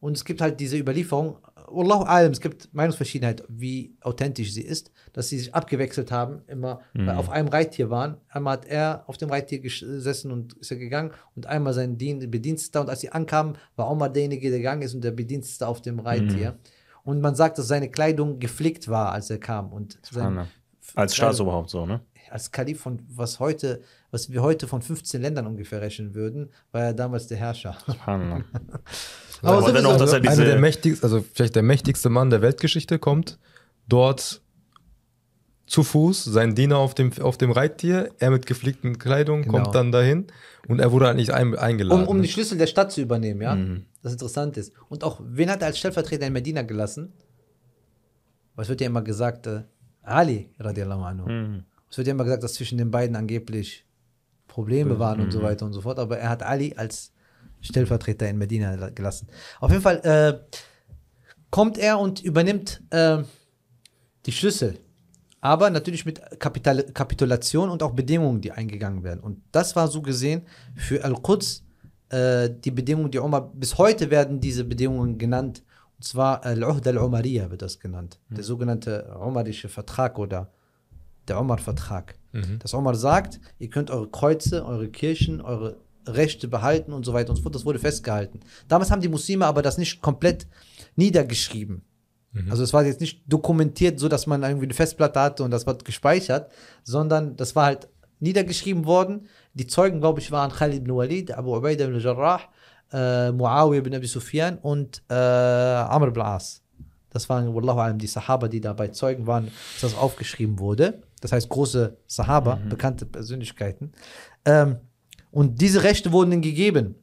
und es gibt halt diese Überlieferung, Wallahu alam, es gibt Meinungsverschiedenheit, wie authentisch sie ist, dass sie sich abgewechselt haben, immer weil auf einem Reittier waren. Einmal hat er auf dem Reittier gesessen und ist er gegangen und einmal sein Dien Bediensteter und als sie ankamen, war Omar derjenige, der gegangen ist und der Bedienstete auf dem Reittier. Und man sagt, dass seine Kleidung geflickt war, als er kam. Und sein. Als Staatsoberhaupt so, ne? Als Kalif von was heute, was wir heute von 15 Ländern ungefähr rechnen würden, war er damals der Herrscher. Subhanallah. Aber Aber dennoch, dass er Einer der diese. mächtigsten, also vielleicht der mächtigste Mann der Weltgeschichte kommt dort zu Fuß, sein Diener auf dem, auf dem Reittier, er mit geflickten Kleidung Genau. kommt dann dahin und er wurde halt nicht ein, eingeladen. Um, um die Schlüssel der Stadt zu übernehmen, ja. Mhm. Das interessant ist. Und auch, wen hat er als Stellvertreter in Medina gelassen? Was wird ja immer gesagt? Äh, Ali, radiallahu anhu. Mhm. Es wird ja immer gesagt, dass zwischen den beiden angeblich Probleme waren Mhm. und so weiter und so fort. Aber er hat Ali als Stellvertreter in Medina la- gelassen. Auf jeden Fall äh, kommt er und übernimmt äh, die Schlüssel. Aber natürlich mit Kapital Kapitulation und auch Bedingungen, die eingegangen werden. Und das war so gesehen für Al-Quds äh, die Bedingungen, die Omar, bis heute werden diese Bedingungen genannt. Und zwar Al-Uhd al-Umariya wird das genannt. Der sogenannte Umarische Vertrag oder der Umar-Vertrag. Dass Umar sagt, ihr könnt eure Kreuze, eure Kirchen, eure Rechte behalten und so weiter und so fort. Das wurde festgehalten. Damals haben die Muslime aber das nicht komplett niedergeschrieben. Also es war jetzt nicht dokumentiert, so dass man irgendwie eine Festplatte hatte und das wird gespeichert, sondern das war halt niedergeschrieben worden. Die Zeugen, glaube ich, waren Khalid ibn Walid, Abu Ubaidah ibn Jarrah, äh, Muawiyah ibn Abi Sufyan und äh, Amr ibn As. Das waren, Wallahu alam, die Sahaba, die dabei Zeugen waren, dass das aufgeschrieben wurde. Das heißt, große Sahaba, bekannte Persönlichkeiten. Ähm, und diese Rechte wurden ihnen gegeben.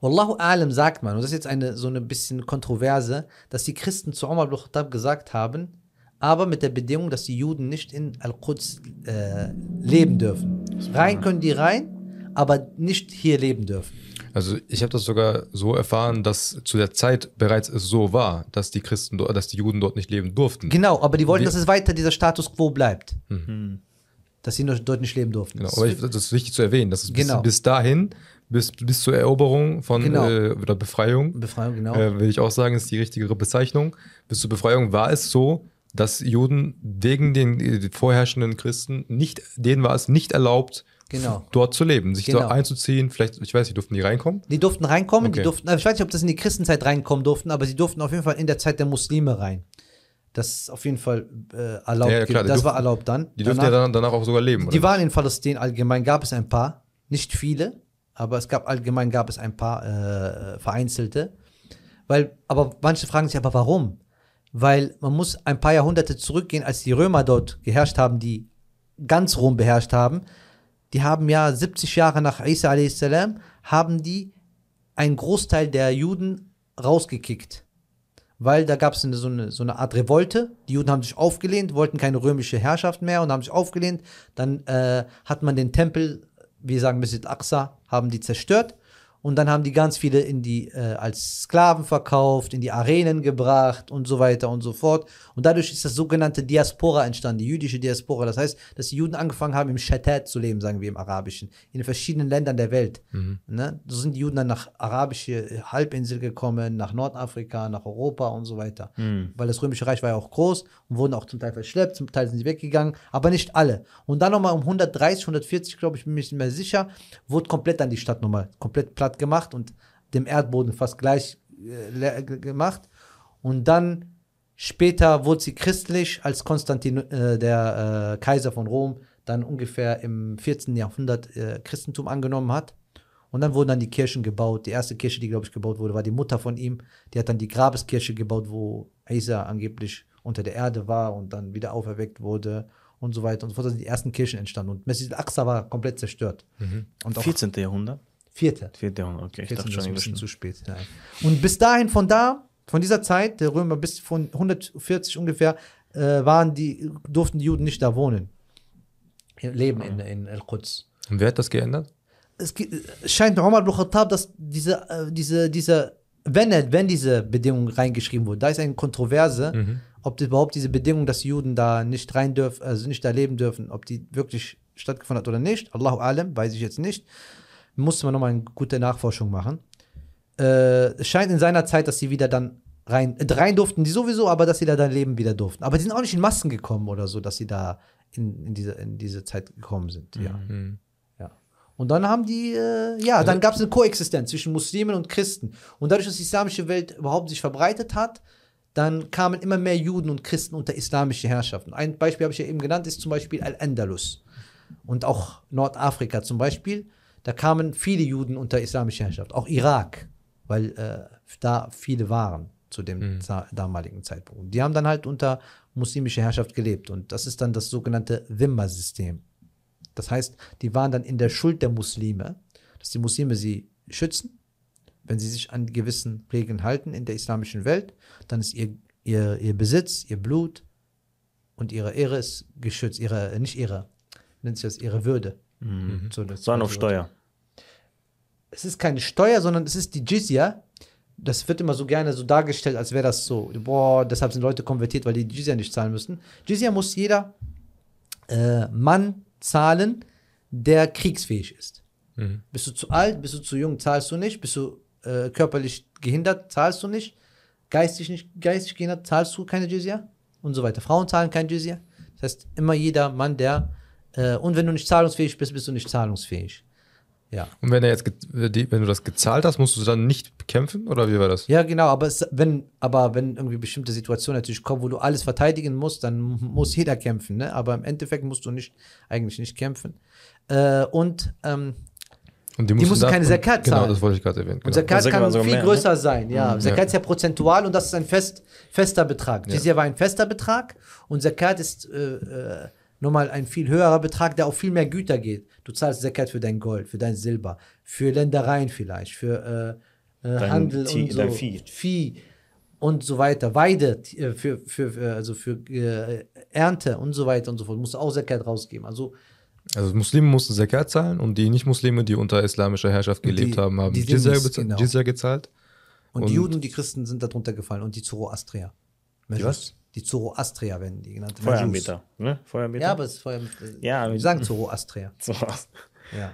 Wallahu alam sagt man, und das ist jetzt eine so eine bisschen Kontroverse, dass die Christen zu Umar ibn Khattab gesagt haben, aber mit der Bedingung, dass die Juden nicht in Al-Quds äh, leben dürfen. Rein können die rein, aber nicht hier leben dürfen. Also ich habe das sogar so erfahren, dass zu der Zeit bereits es so war, dass die Christen, dort- dass die Juden dort nicht leben durften. Genau, aber die wollten, Wie- dass es weiter dieser Status quo bleibt. Dass sie dort nicht leben durften. Genau, aber ich, das ist wichtig zu erwähnen, dass es bis, Genau. bis dahin, bis, bis zur Eroberung von Genau. äh, oder Befreiung, Befreiung, genau. äh, will ich auch sagen, ist die richtigere Bezeichnung. Bis zur Befreiung war es so, dass Juden wegen den äh, vorherrschenden Christen nicht, denen war es nicht erlaubt, Genau. dort zu leben, sich Genau. dort einzuziehen. Vielleicht, ich weiß nicht, durften die reinkommen? Die durften reinkommen, die Okay. durften, also ich weiß nicht, ob das in die Christenzeit reinkommen durften, aber sie durften auf jeden Fall in der Zeit der Muslime rein. Das ist auf jeden Fall äh, erlaubt. Ja, ja, klar, die das durften- war erlaubt dann. Die dürften Danach- ja dann, danach auch sogar leben. Die waren in Palästina allgemein, gab es ein paar, nicht viele, aber es gab allgemein gab es ein paar äh, vereinzelte. Weil, aber manche fragen sich, aber warum? Weil man muss ein paar Jahrhunderte zurückgehen, als die Römer dort geherrscht haben, die ganz Rom beherrscht haben. Die haben ja 70 Jahre nach Isa a.s. haben die einen Großteil der Juden rausgekickt weil da gab es so, eine, so eine Art Revolte. Die Juden haben sich aufgelehnt, wollten keine römische Herrschaft mehr und haben sich aufgelehnt. Dann äh, hat man den Tempel, wir sagen Masjid al-Aqsa, haben die zerstört. Und dann haben die ganz viele in die, äh, als Sklaven verkauft, in die Arenen gebracht und so weiter und so fort. Und dadurch ist das sogenannte Diaspora entstanden, die jüdische Diaspora. Das heißt, dass die Juden angefangen haben, im Shatat zu leben, sagen wir im Arabischen, in den verschiedenen Ländern der Welt. Ne? So sind die Juden dann nach arabische Halbinsel gekommen, nach Nordafrika, nach Europa und so weiter. Weil das Römische Reich war ja auch groß und wurden auch zum Teil verschleppt, zum Teil sind sie weggegangen, aber nicht alle. Und dann nochmal um 130, 140, glaube ich, bin mir nicht mehr sicher, wurde komplett dann die Stadt nochmal komplett platt gemacht und dem Erdboden fast gleich äh, gemacht. Und dann später wurde sie christlich, als Konstantin, äh, der äh, Kaiser von Rom, dann ungefähr im 14. Jahrhundert äh, Christentum angenommen hat. Und dann wurden dann die Kirchen gebaut. Die erste Kirche, die, glaube ich, gebaut wurde, war die Mutter von ihm. Die hat dann die Grabeskirche gebaut, wo Isa angeblich unter der Erde war und dann wieder auferweckt wurde und so weiter und so fort. Sind die ersten Kirchen entstanden. Und Masjid al-Aqsa war komplett zerstört. Und auch 14. Jahrhundert? Vierte. 4. Jahrhundert, okay. Ich 14 dachte ist schon ein bisschen zu spät. Nein. Und bis dahin, von da, von dieser Zeit, der Römer bis von 140 ungefähr, äh, waren die, durften die Juden nicht da wohnen. Leben in, in Al-Quds. Und wer hat das geändert? Es scheint Umar ibn Khattab, dass diese, äh, diese, diese, wenn, er- wenn diese Bedingung reingeschrieben wurde, da ist eine Kontroverse, ob die, überhaupt diese Bedingung, dass Juden da nicht rein dürfen, also nicht da leben dürfen, ob die wirklich stattgefunden hat oder nicht. Allahu alam, weiß ich jetzt nicht. Musste man nochmal eine gute Nachforschung machen. Äh, es scheint in seiner Zeit, dass sie wieder dann rein, äh, rein durften, die sowieso, aber dass sie da dann leben wieder durften. Aber die sind auch nicht in Massen gekommen oder so, dass sie da in, in, diese, in diese Zeit gekommen sind. Ja. Ja. Und dann haben die, äh, ja, dann gab es eine Koexistenz zwischen Muslimen und Christen. Und dadurch, dass die islamische Welt überhaupt sich verbreitet hat, dann kamen immer mehr Juden und Christen unter islamische Herrschaft. Und ein Beispiel habe ich ja eben genannt, ist zum Beispiel Al-Andalus. Und auch Nordafrika zum Beispiel. Da kamen viele Juden unter islamische Herrschaft. Auch Irak, weil äh, da viele waren zu dem za- damaligen Zeitpunkt. Die haben dann halt unter muslimischer Herrschaft gelebt. Und das ist dann das sogenannte Wimmer-System. Das heißt, die waren dann in der Schuld der Muslime, dass die Muslime sie schützen. Wenn sie sich an gewissen Regeln halten in der islamischen Welt, dann ist ihr, ihr, ihr Besitz, ihr Blut und ihre Ehre ist geschützt. Ihre, nicht ihre, nennt sich das ihre Würde. So, das Sondern auf Steuer. es ist keine Steuer, sondern es ist die Jizya. Das wird immer so gerne so dargestellt, als wäre das so, boah, deshalb sind Leute konvertiert, weil die Jizya nicht zahlen müssen. Jizya muss jeder äh, Mann zahlen, der kriegsfähig ist. Bist du zu alt, bist du zu jung, zahlst du nicht. Bist du äh, körperlich gehindert, zahlst du nicht. geistig nicht geistig gehen hat, zahlst du keine Jizya und so weiter. Frauen zahlen kein Jizya. Das heißt, immer jeder Mann, der äh, und wenn du nicht zahlungsfähig bist, bist du nicht zahlungsfähig. Ja. Und wenn er jetzt, wenn du das gezahlt hast, musst du dann nicht bekämpfen oder wie war das? Ja, genau, aber es, wenn, aber wenn irgendwie bestimmte Situationen natürlich kommen, wo du alles verteidigen musst, dann muss jeder kämpfen, ne? Aber im Endeffekt musst du nicht, eigentlich nicht kämpfen. Äh, und ähm, Und die, Die mussten da- keine und- Zakat Genau, zahlen. das wollte ich gerade erwähnen. Und Genau. Zakat Zakat kann viel mehr, größer ne? sein, ja. Zakat ist ja prozentual und das ist ein fest, fester Betrag. Ja. Jizya war ein fester Betrag und Zakat ist äh, äh, nochmal ein viel höherer Betrag, der auf viel mehr Güter geht. Du zahlst Zakat für dein Gold, für dein Silber, für Ländereien vielleicht, für äh, äh, Dein Handel Tie- und so. dein Vieh. Vieh und so weiter. Weide äh, für, für, für, also für äh, Ernte und so weiter und so fort. Musst du auch Zakat rausgeben. Also Also Muslime mussten Zakat zahlen und die Nicht-Muslime, die unter islamischer Herrschaft gelebt die- haben, haben die Jizya, genau. Gezahlt. Und, Und- die Juden und die Christen sind darunter gefallen und die Zoroastrier. Die was? Die Zoroastrier werden die genannt. Feueranbeter. Ne? Feueranbeter? Ja, aber es ist Feuer. Ja, wir sagen Zoroastrier. So, Ja.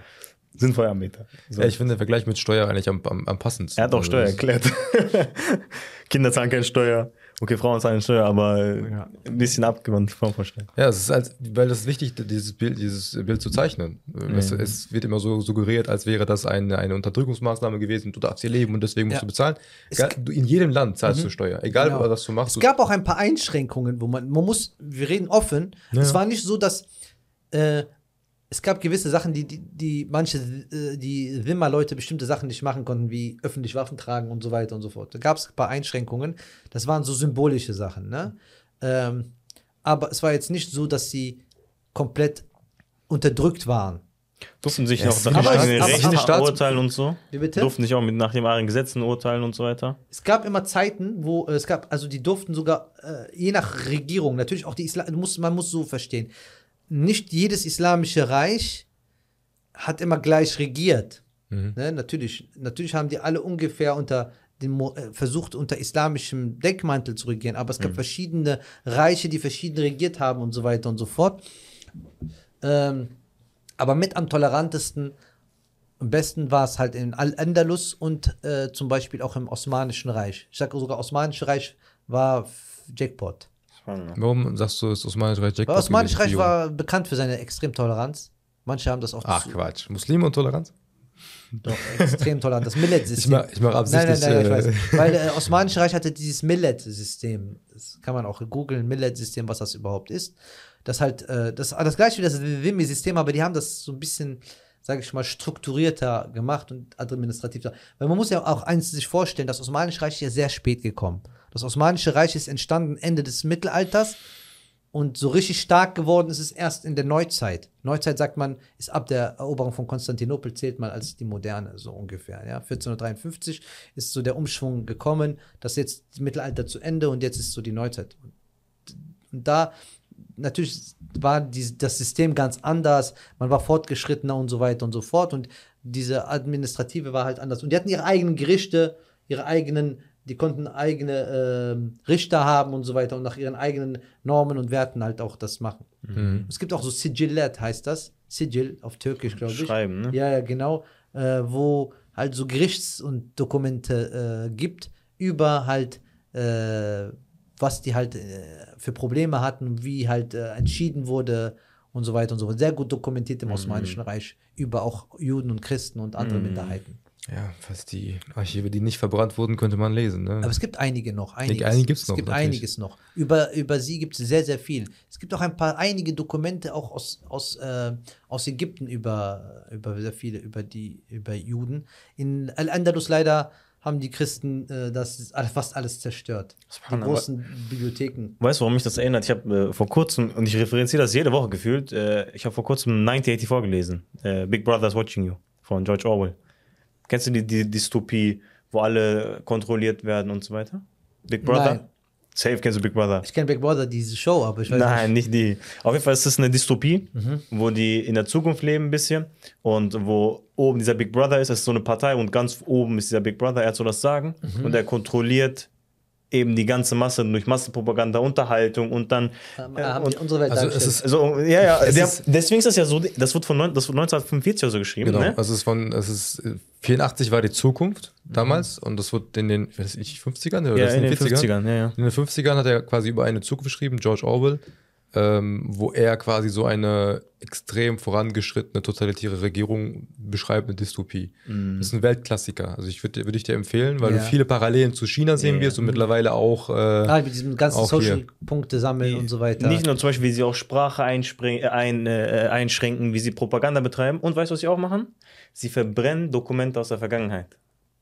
sind Feueranbeter. So. Ja, ich finde der Vergleich mit Steuer eigentlich am, am, am passendsten. er hat auch Also Steuer erklärt. Kinder zahlen keine Steuer. Okay, Frauen zahlen Steuer, aber Ja. ein bisschen abgewandt vom Vorstellen. Ja, es ist halt, weil das ist wichtig, dieses Bild, dieses Bild zu zeichnen. Es, es wird immer so suggeriert, als wäre das eine, eine Unterdrückungsmaßnahme gewesen. Du darfst hier leben und deswegen musst Ja. du bezahlen. Es Ga- du, in jedem Land zahlst du Steuer, egal Genau. was du machst. Es gab auch ein paar Einschränkungen, wo man, man muss, wir reden offen. Ja. Es war nicht so, dass äh, es gab gewisse Sachen, die, die, die manche, äh, die Wimmer-Leute bestimmte Sachen nicht machen konnten, wie öffentlich Waffen tragen und so weiter und so fort. Da gab es ein paar Einschränkungen. Das waren so symbolische Sachen. Ne? Ähm, aber es war jetzt nicht so, dass sie komplett unterdrückt waren. Durften sich Ja, noch es nach eigenen Rechten urteilen und so? Wie bitte? Durften sich auch mit, nach den eigenen Gesetzen urteilen und so weiter? Es gab immer Zeiten, wo äh, es gab, also die durften sogar, äh, je nach Regierung, natürlich auch die Islam, du musst, man muss so verstehen, nicht jedes islamische Reich hat immer gleich regiert. Ne? Natürlich, natürlich haben die alle ungefähr unter Mo- äh, versucht, unter islamischem Deckmantel zu regieren, aber es gab verschiedene Reiche, die verschieden regiert haben und so weiter und so fort. Ähm, aber mit am tolerantesten am besten war es halt in Al-Andalus und äh, zum Beispiel auch im Osmanischen Reich. Ich sage sogar, Osmanische Reich war f- Warum sagst du, das Osmanische Reich Weil Jackpot Osmanische gewesen, Reich war bekannt für seine Extremtoleranz. Manche haben das auch Ach Quatsch. Muslime und Toleranz? doch extrem tolerant. Das Millet-System. Ich mach- ich mach absichtlich, Nein, nein, nein, ich äh, weiß. Weil äh, Osmanische Reich hatte dieses Millet-System. Das kann man auch googeln, Millet-System, was das überhaupt ist. Das halt, äh, das das gleiche wie das Wimmi-System, aber die haben das so ein bisschen, sage ich mal, strukturierter gemativ und administrativer. Weil man muss ja auch eins sich vorstellen, das Osmanische Reich ist ja sehr spät gekommen. Das Osmanische Reich ist entstanden Ende des Mittelalters und so richtig stark geworden ist es erst in der Neuzeit. Neuzeit sagt man, ist ab der Eroberung von Konstantinopel zählt man als die moderne, so ungefähr. Ja? 1453 ist so der Umschwung gekommen, das jetzt das Mittelalter zu Ende und jetzt ist so die Neuzeit. Und, und da natürlich war die, das System ganz anders, man war fortgeschrittener und so weiter und so fort und diese Administrative war halt anders. Und die hatten ihre eigenen Gerichte, ihre eigenen, die konnten eigene ähm, Richter haben und so weiter und nach ihren eigenen Normen und Werten halt auch das machen. Es gibt auch so Sigillet, heißt das. Sigil auf Türkisch, glaube ich. Schreiben, ne? Ja, ja, genau. Äh, wo halt so Gerichts- und Dokumente äh, gibt über halt, äh, was die halt äh, für Probleme hatten, wie halt äh, entschieden wurde und so weiter und so fort. Sehr gut dokumentiert im Osmanischen Reich über auch Juden und Christen und andere Minderheiten. Ja, fast die Archive, die nicht verbrannt wurden, könnte man lesen. Ne? Aber es gibt einige noch. Einiges. einige gibt's es noch, gibt natürlich. einiges noch. Über, über sie gibt es sehr, sehr viel. Es gibt auch ein paar, einige Dokumente auch aus, aus, äh, aus Ägypten über, über sehr viele, über die, über Juden. In Al-Andalus leider haben die Christen äh, das fast alles zerstört. Die großen Bibliotheken. Weißt du, warum mich das erinnert? Ich habe äh, vor kurzem, und ich referenziere das jede Woche gefühlt, äh, ich habe vor kurzem 1984 gelesen. Äh, Big Brother's Watching You von George Orwell. Kennst du die, die Dystopie, wo alle kontrolliert werden und so weiter? Big Brother? Nein. Safe kennst du Big Brother. Ich kenne Big Brother, diese Show, aber ich weiß Nein, nicht. nicht die. Auf jeden Fall ist es eine Dystopie, wo die in der Zukunft leben ein bisschen und wo oben dieser Big Brother ist, das ist so eine Partei und ganz oben ist dieser Big Brother, er hat so das Sagen und er kontrolliert eben die ganze Masse durch Massenpropaganda, Unterhaltung und dann Ähm, äh, und, unsere Welt also es ist- also, ja, ja, Es der, ist- deswegen ist das ja so, das wird von neun, das wurde 1945 oder so geschrieben, Genau, ne? also es ist von, es ist äh, 84 war die Zukunft damals und das wurde in den, ich weiß nicht, 50ern oder Mhm. Ja, in den 40ern? 50ern, ja, ja. In den 50ern hat er quasi über eine Zukunft geschrieben, George Orwell, ähm, wo er quasi so eine extrem vorangeschrittene totalitäre Regierung beschreibt, eine Dystopie. Das ist ein Weltklassiker. Also ich würde würd ich dir empfehlen, weil Ja. du viele Parallelen zu China sehen Ja. wirst und mittlerweile auch. Äh, Ah, mit diesem ganzen. Social-Punkte sammeln und so weiter. Nicht nur zum Beispiel, wie sie auch Sprache einspring- äh, ein, äh, einschränken, wie sie Propaganda betreiben. Und weißt du, was sie auch machen? Sie verbrennen Dokumente aus der Vergangenheit.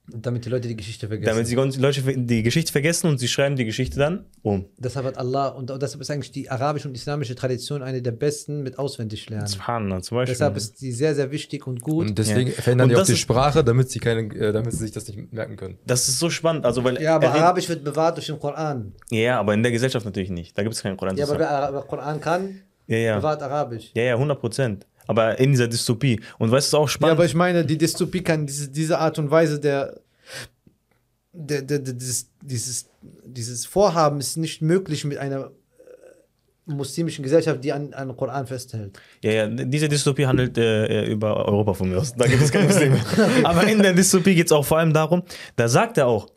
Damit die Leute die Geschichte vergessen. Damit sie die Leute die Geschichte vergessen und sie schreiben die Geschichte dann um. deshalb hat Allah, und deshalb ist eigentlich die arabische und islamische Tradition eine der besten mit auswendig lernen. Subhanallah, zum Beispiel. Deshalb ist die sehr, sehr wichtig und gut. und deswegen Ja. verändern Und die auch die Sprache, damit sie, keine, äh, damit sie sich das nicht merken können. das ist so spannend. Also, weil ja, aber er Arabisch wird bewahrt durch den Koran. Ja, aber in der Gesellschaft natürlich nicht. Da gibt es keinen Koran. Ja, aber wer Koran kann, ja, ja. bewahrt Arabisch. ja, ja, 100 Prozent. Aber in dieser Dystopie. Und weißt du, auch Ja, spannend aber ich meine, die Dystopie kann diese, diese Art und Weise der, der, der, der dieses, dieses, dieses Vorhaben ist nicht möglich mit einer äh, muslimischen Gesellschaft, die an, an Koran festhält. Ja, ja, diese Dystopie handelt äh, über Europa von mir aus. Da gibt es keine Muslime. Aber in der Dystopie geht es auch vor allem darum, da sagt er auch,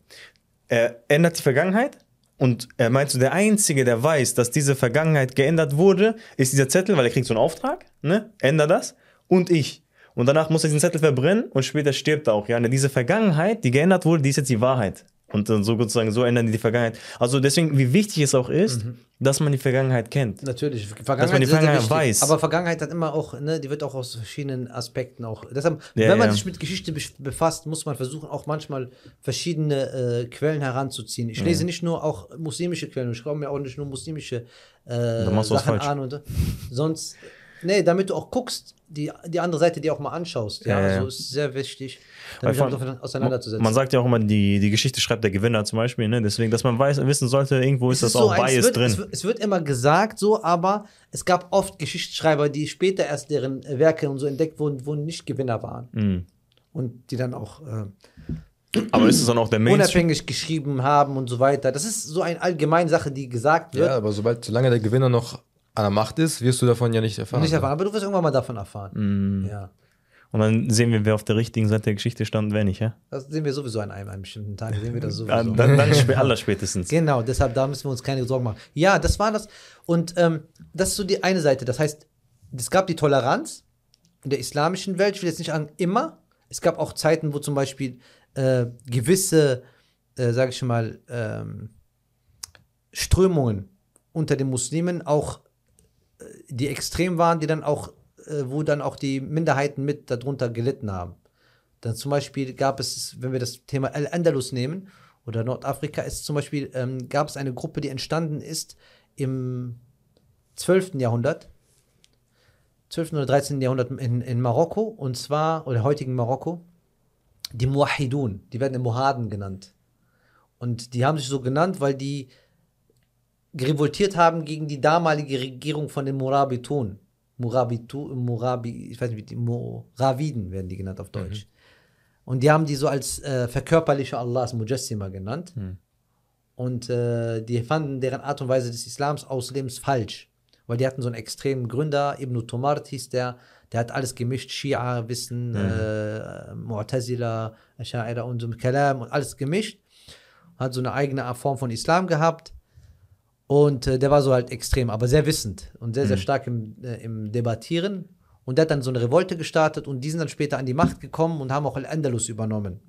er ändert die Vergangenheit und er meint so, der Einzige, der weiß, dass diese Vergangenheit geändert wurde, ist dieser Zettel, weil er kriegt so einen Auftrag, ne? Änder das und ich. Und danach muss er diesen Zettel verbrennen und später stirbt er auch. Ja, Und diese Vergangenheit, die geändert wurde, die ist jetzt die Wahrheit. Und dann so sozusagen, so ändern die die Vergangenheit. Also deswegen, wie wichtig es auch ist, dass man die Vergangenheit kennt. Natürlich. Dass man die Vergangenheit wichtig. weiß. Aber Vergangenheit hat immer auch, ne, die wird auch aus verschiedenen Aspekten auch. Deshalb, Ja, wenn man ja. sich mit Geschichte bef- befasst, muss man versuchen, auch manchmal verschiedene äh, Quellen heranzuziehen. Ich lese nicht nur auch muslimische Quellen, ich schaue mir auch nicht nur muslimische äh, Sachen an und sonst. Nee, damit du auch guckst, die, die andere Seite dir auch mal anschaust. Ja, Ja, ja. also ist sehr wichtig, damit vor- damit auseinanderzusetzen. Man sagt ja auch immer, die, die Geschichte schreibt der Gewinner zum Beispiel, ne? Deswegen, dass man weiß, wissen sollte, irgendwo ist Es das so auch ein- es Bias wird, drin. Es wird, es wird immer gesagt so, aber es gab oft Geschichtsschreiber, die später erst deren Werke und so entdeckt wurden, wo nicht Gewinner waren. Mhm. Und die dann auch äh, Aber ist es dann auch der Mainstream? unabhängig geschrieben haben und so weiter. Das ist so eine allgemeine Sache, die gesagt wird. Ja, aber sobald, solange der Gewinner noch an der Macht ist, wirst du davon ja nicht erfahren. Nicht erfahren, aber du wirst irgendwann mal davon erfahren. Mhm. Ja. Und dann sehen wir, wer auf der richtigen Seite der Geschichte stand und wer nicht, ja? Das sehen wir sowieso an einem, einem bestimmten Tag. Sehen wir das sowieso. Dann, dann, dann spä aller spätestens. Genau, deshalb da müssen wir uns keine Sorgen machen. Ja, das war das. Und ähm, das ist so die eine Seite. Das heißt, es gab die Toleranz in der islamischen Welt. Ich will jetzt nicht sagen immer. Es gab auch Zeiten, wo zum Beispiel äh, gewisse, äh, sage ich mal, ähm, Strömungen unter den Muslimen auch, die extrem waren, die dann auch, äh, wo dann auch die Minderheiten mit darunter gelitten haben. Dann zum Beispiel gab es, wenn wir das Thema Al-Andalus nehmen oder Nordafrika, ist zum Beispiel, ähm, gab es eine Gruppe, die entstanden ist im 12. Jahrhundert, 12. oder 13. Jahrhundert in, in Marokko und zwar, oder heutigen Marokko, die Muahidun, die werden Mohaden genannt. Und die haben sich so genannt, weil die revoltiert haben gegen die damalige Regierung von den Morabitun. Murabitu, Murabi, ich weiß nicht, wie die Moraviden werden die genannt auf Deutsch. Und die haben die so als äh, Verkörperlicher Allahs Mujassima genannt. Und äh, die fanden deren Art und Weise des Islams auslebens falsch. Weil die hatten so einen extremen Gründer, Ibn Tumart hieß der, der hat alles gemischt, Shia, Wissen, äh, Mu'tazila, Asha'ira und so Kalam und alles gemischt. Hat so eine eigene Form von Islam gehabt. Und äh, der war so halt extrem, aber sehr wissend und sehr, sehr stark im, äh, im Debattieren. Und der hat dann so eine Revolte gestartet und die sind dann später an die Macht gekommen und haben auch Al-Andalus übernommen.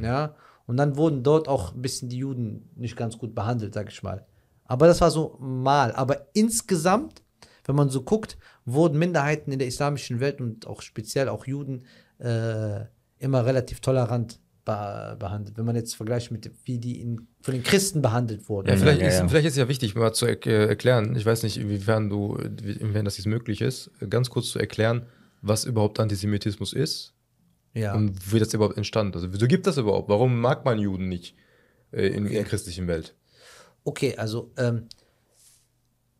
Ja. Und dann wurden dort auch ein bisschen die Juden nicht ganz gut behandelt, sag ich mal. Aber das war so mal. Aber insgesamt, wenn man so guckt, wurden Minderheiten in der islamischen Welt und auch speziell auch Juden äh, immer relativ tolerant behandelt. Wenn man jetzt vergleicht mit wie die in, von den Christen behandelt wurden. Ja, vielleicht, Ja, ist, ja. vielleicht ist ja wichtig, mal zu er äh, erklären, ich weiß nicht, inwiefern du, inwiefern das jetzt möglich ist, ganz kurz zu erklären, was überhaupt Antisemitismus ist Ja. und wie das überhaupt entstand. Also wieso gibt das überhaupt? Warum mag man Juden nicht äh, in, in der christlichen Welt? Okay, also ähm,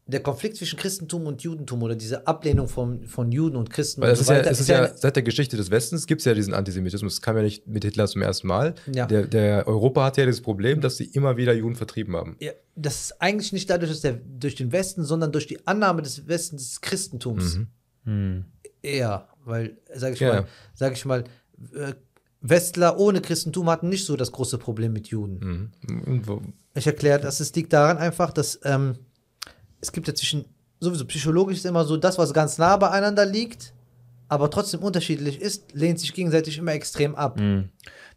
der Konflikt zwischen Christentum und Judentum oder diese Ablehnung von, von Juden und Christen Weil und es ist, ja, weiter, es ist ja, seit der Geschichte des Westens gibt es ja diesen Antisemitismus. Es kam ja nicht mit Hitler zum ersten Mal. Ja. Der, der Europa hat ja das Problem, dass sie immer wieder Juden vertrieben haben. ja, das ist eigentlich nicht dadurch, dass der durch den Westen, sondern durch die Annahme des Westens des Christentums. Eher, weil, sage ich Ja. mal, sage ich mal, äh, Westler ohne Christentum hatten nicht so das große Problem mit Juden. Mhm. Ich erkläre das, es liegt daran einfach, dass ähm, es gibt ja zwischen, sowieso psychologisch ist immer so, das, was ganz nah beieinander liegt, aber trotzdem unterschiedlich ist, lehnt sich gegenseitig immer extrem ab. Mhm.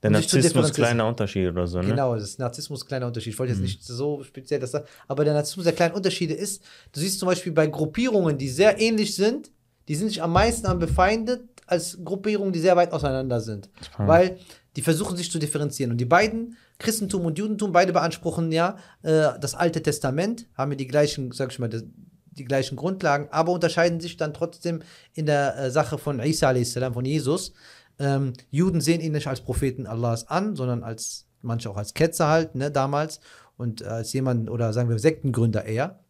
Der Um Narzissmus, kleiner Unterschied oder so, ne? Genau, das ist Narzissmus, kleiner Unterschied. Ich wollte jetzt nicht so speziell das sagen, aber der Narzissmus, der kleine Unterschiede ist, du siehst zum Beispiel bei Gruppierungen, die sehr ähnlich sind, die sind sich am meisten am befeindet, als Gruppierungen, die sehr weit auseinander sind. Weil die versuchen sich zu differenzieren. Und die beiden, Christentum und Judentum, beide beanspruchen ja äh, das Alte Testament, haben ja die gleichen, sag ich mal, das, die gleichen Grundlagen, aber unterscheiden sich dann trotzdem in der äh, Sache von Isa a.s., von Jesus. Ähm, Juden sehen ihn nicht als Propheten Allahs an, sondern als manche auch als Ketzer halt, ne, damals. Und äh, als jemand, oder sagen wir Sektengründer eher.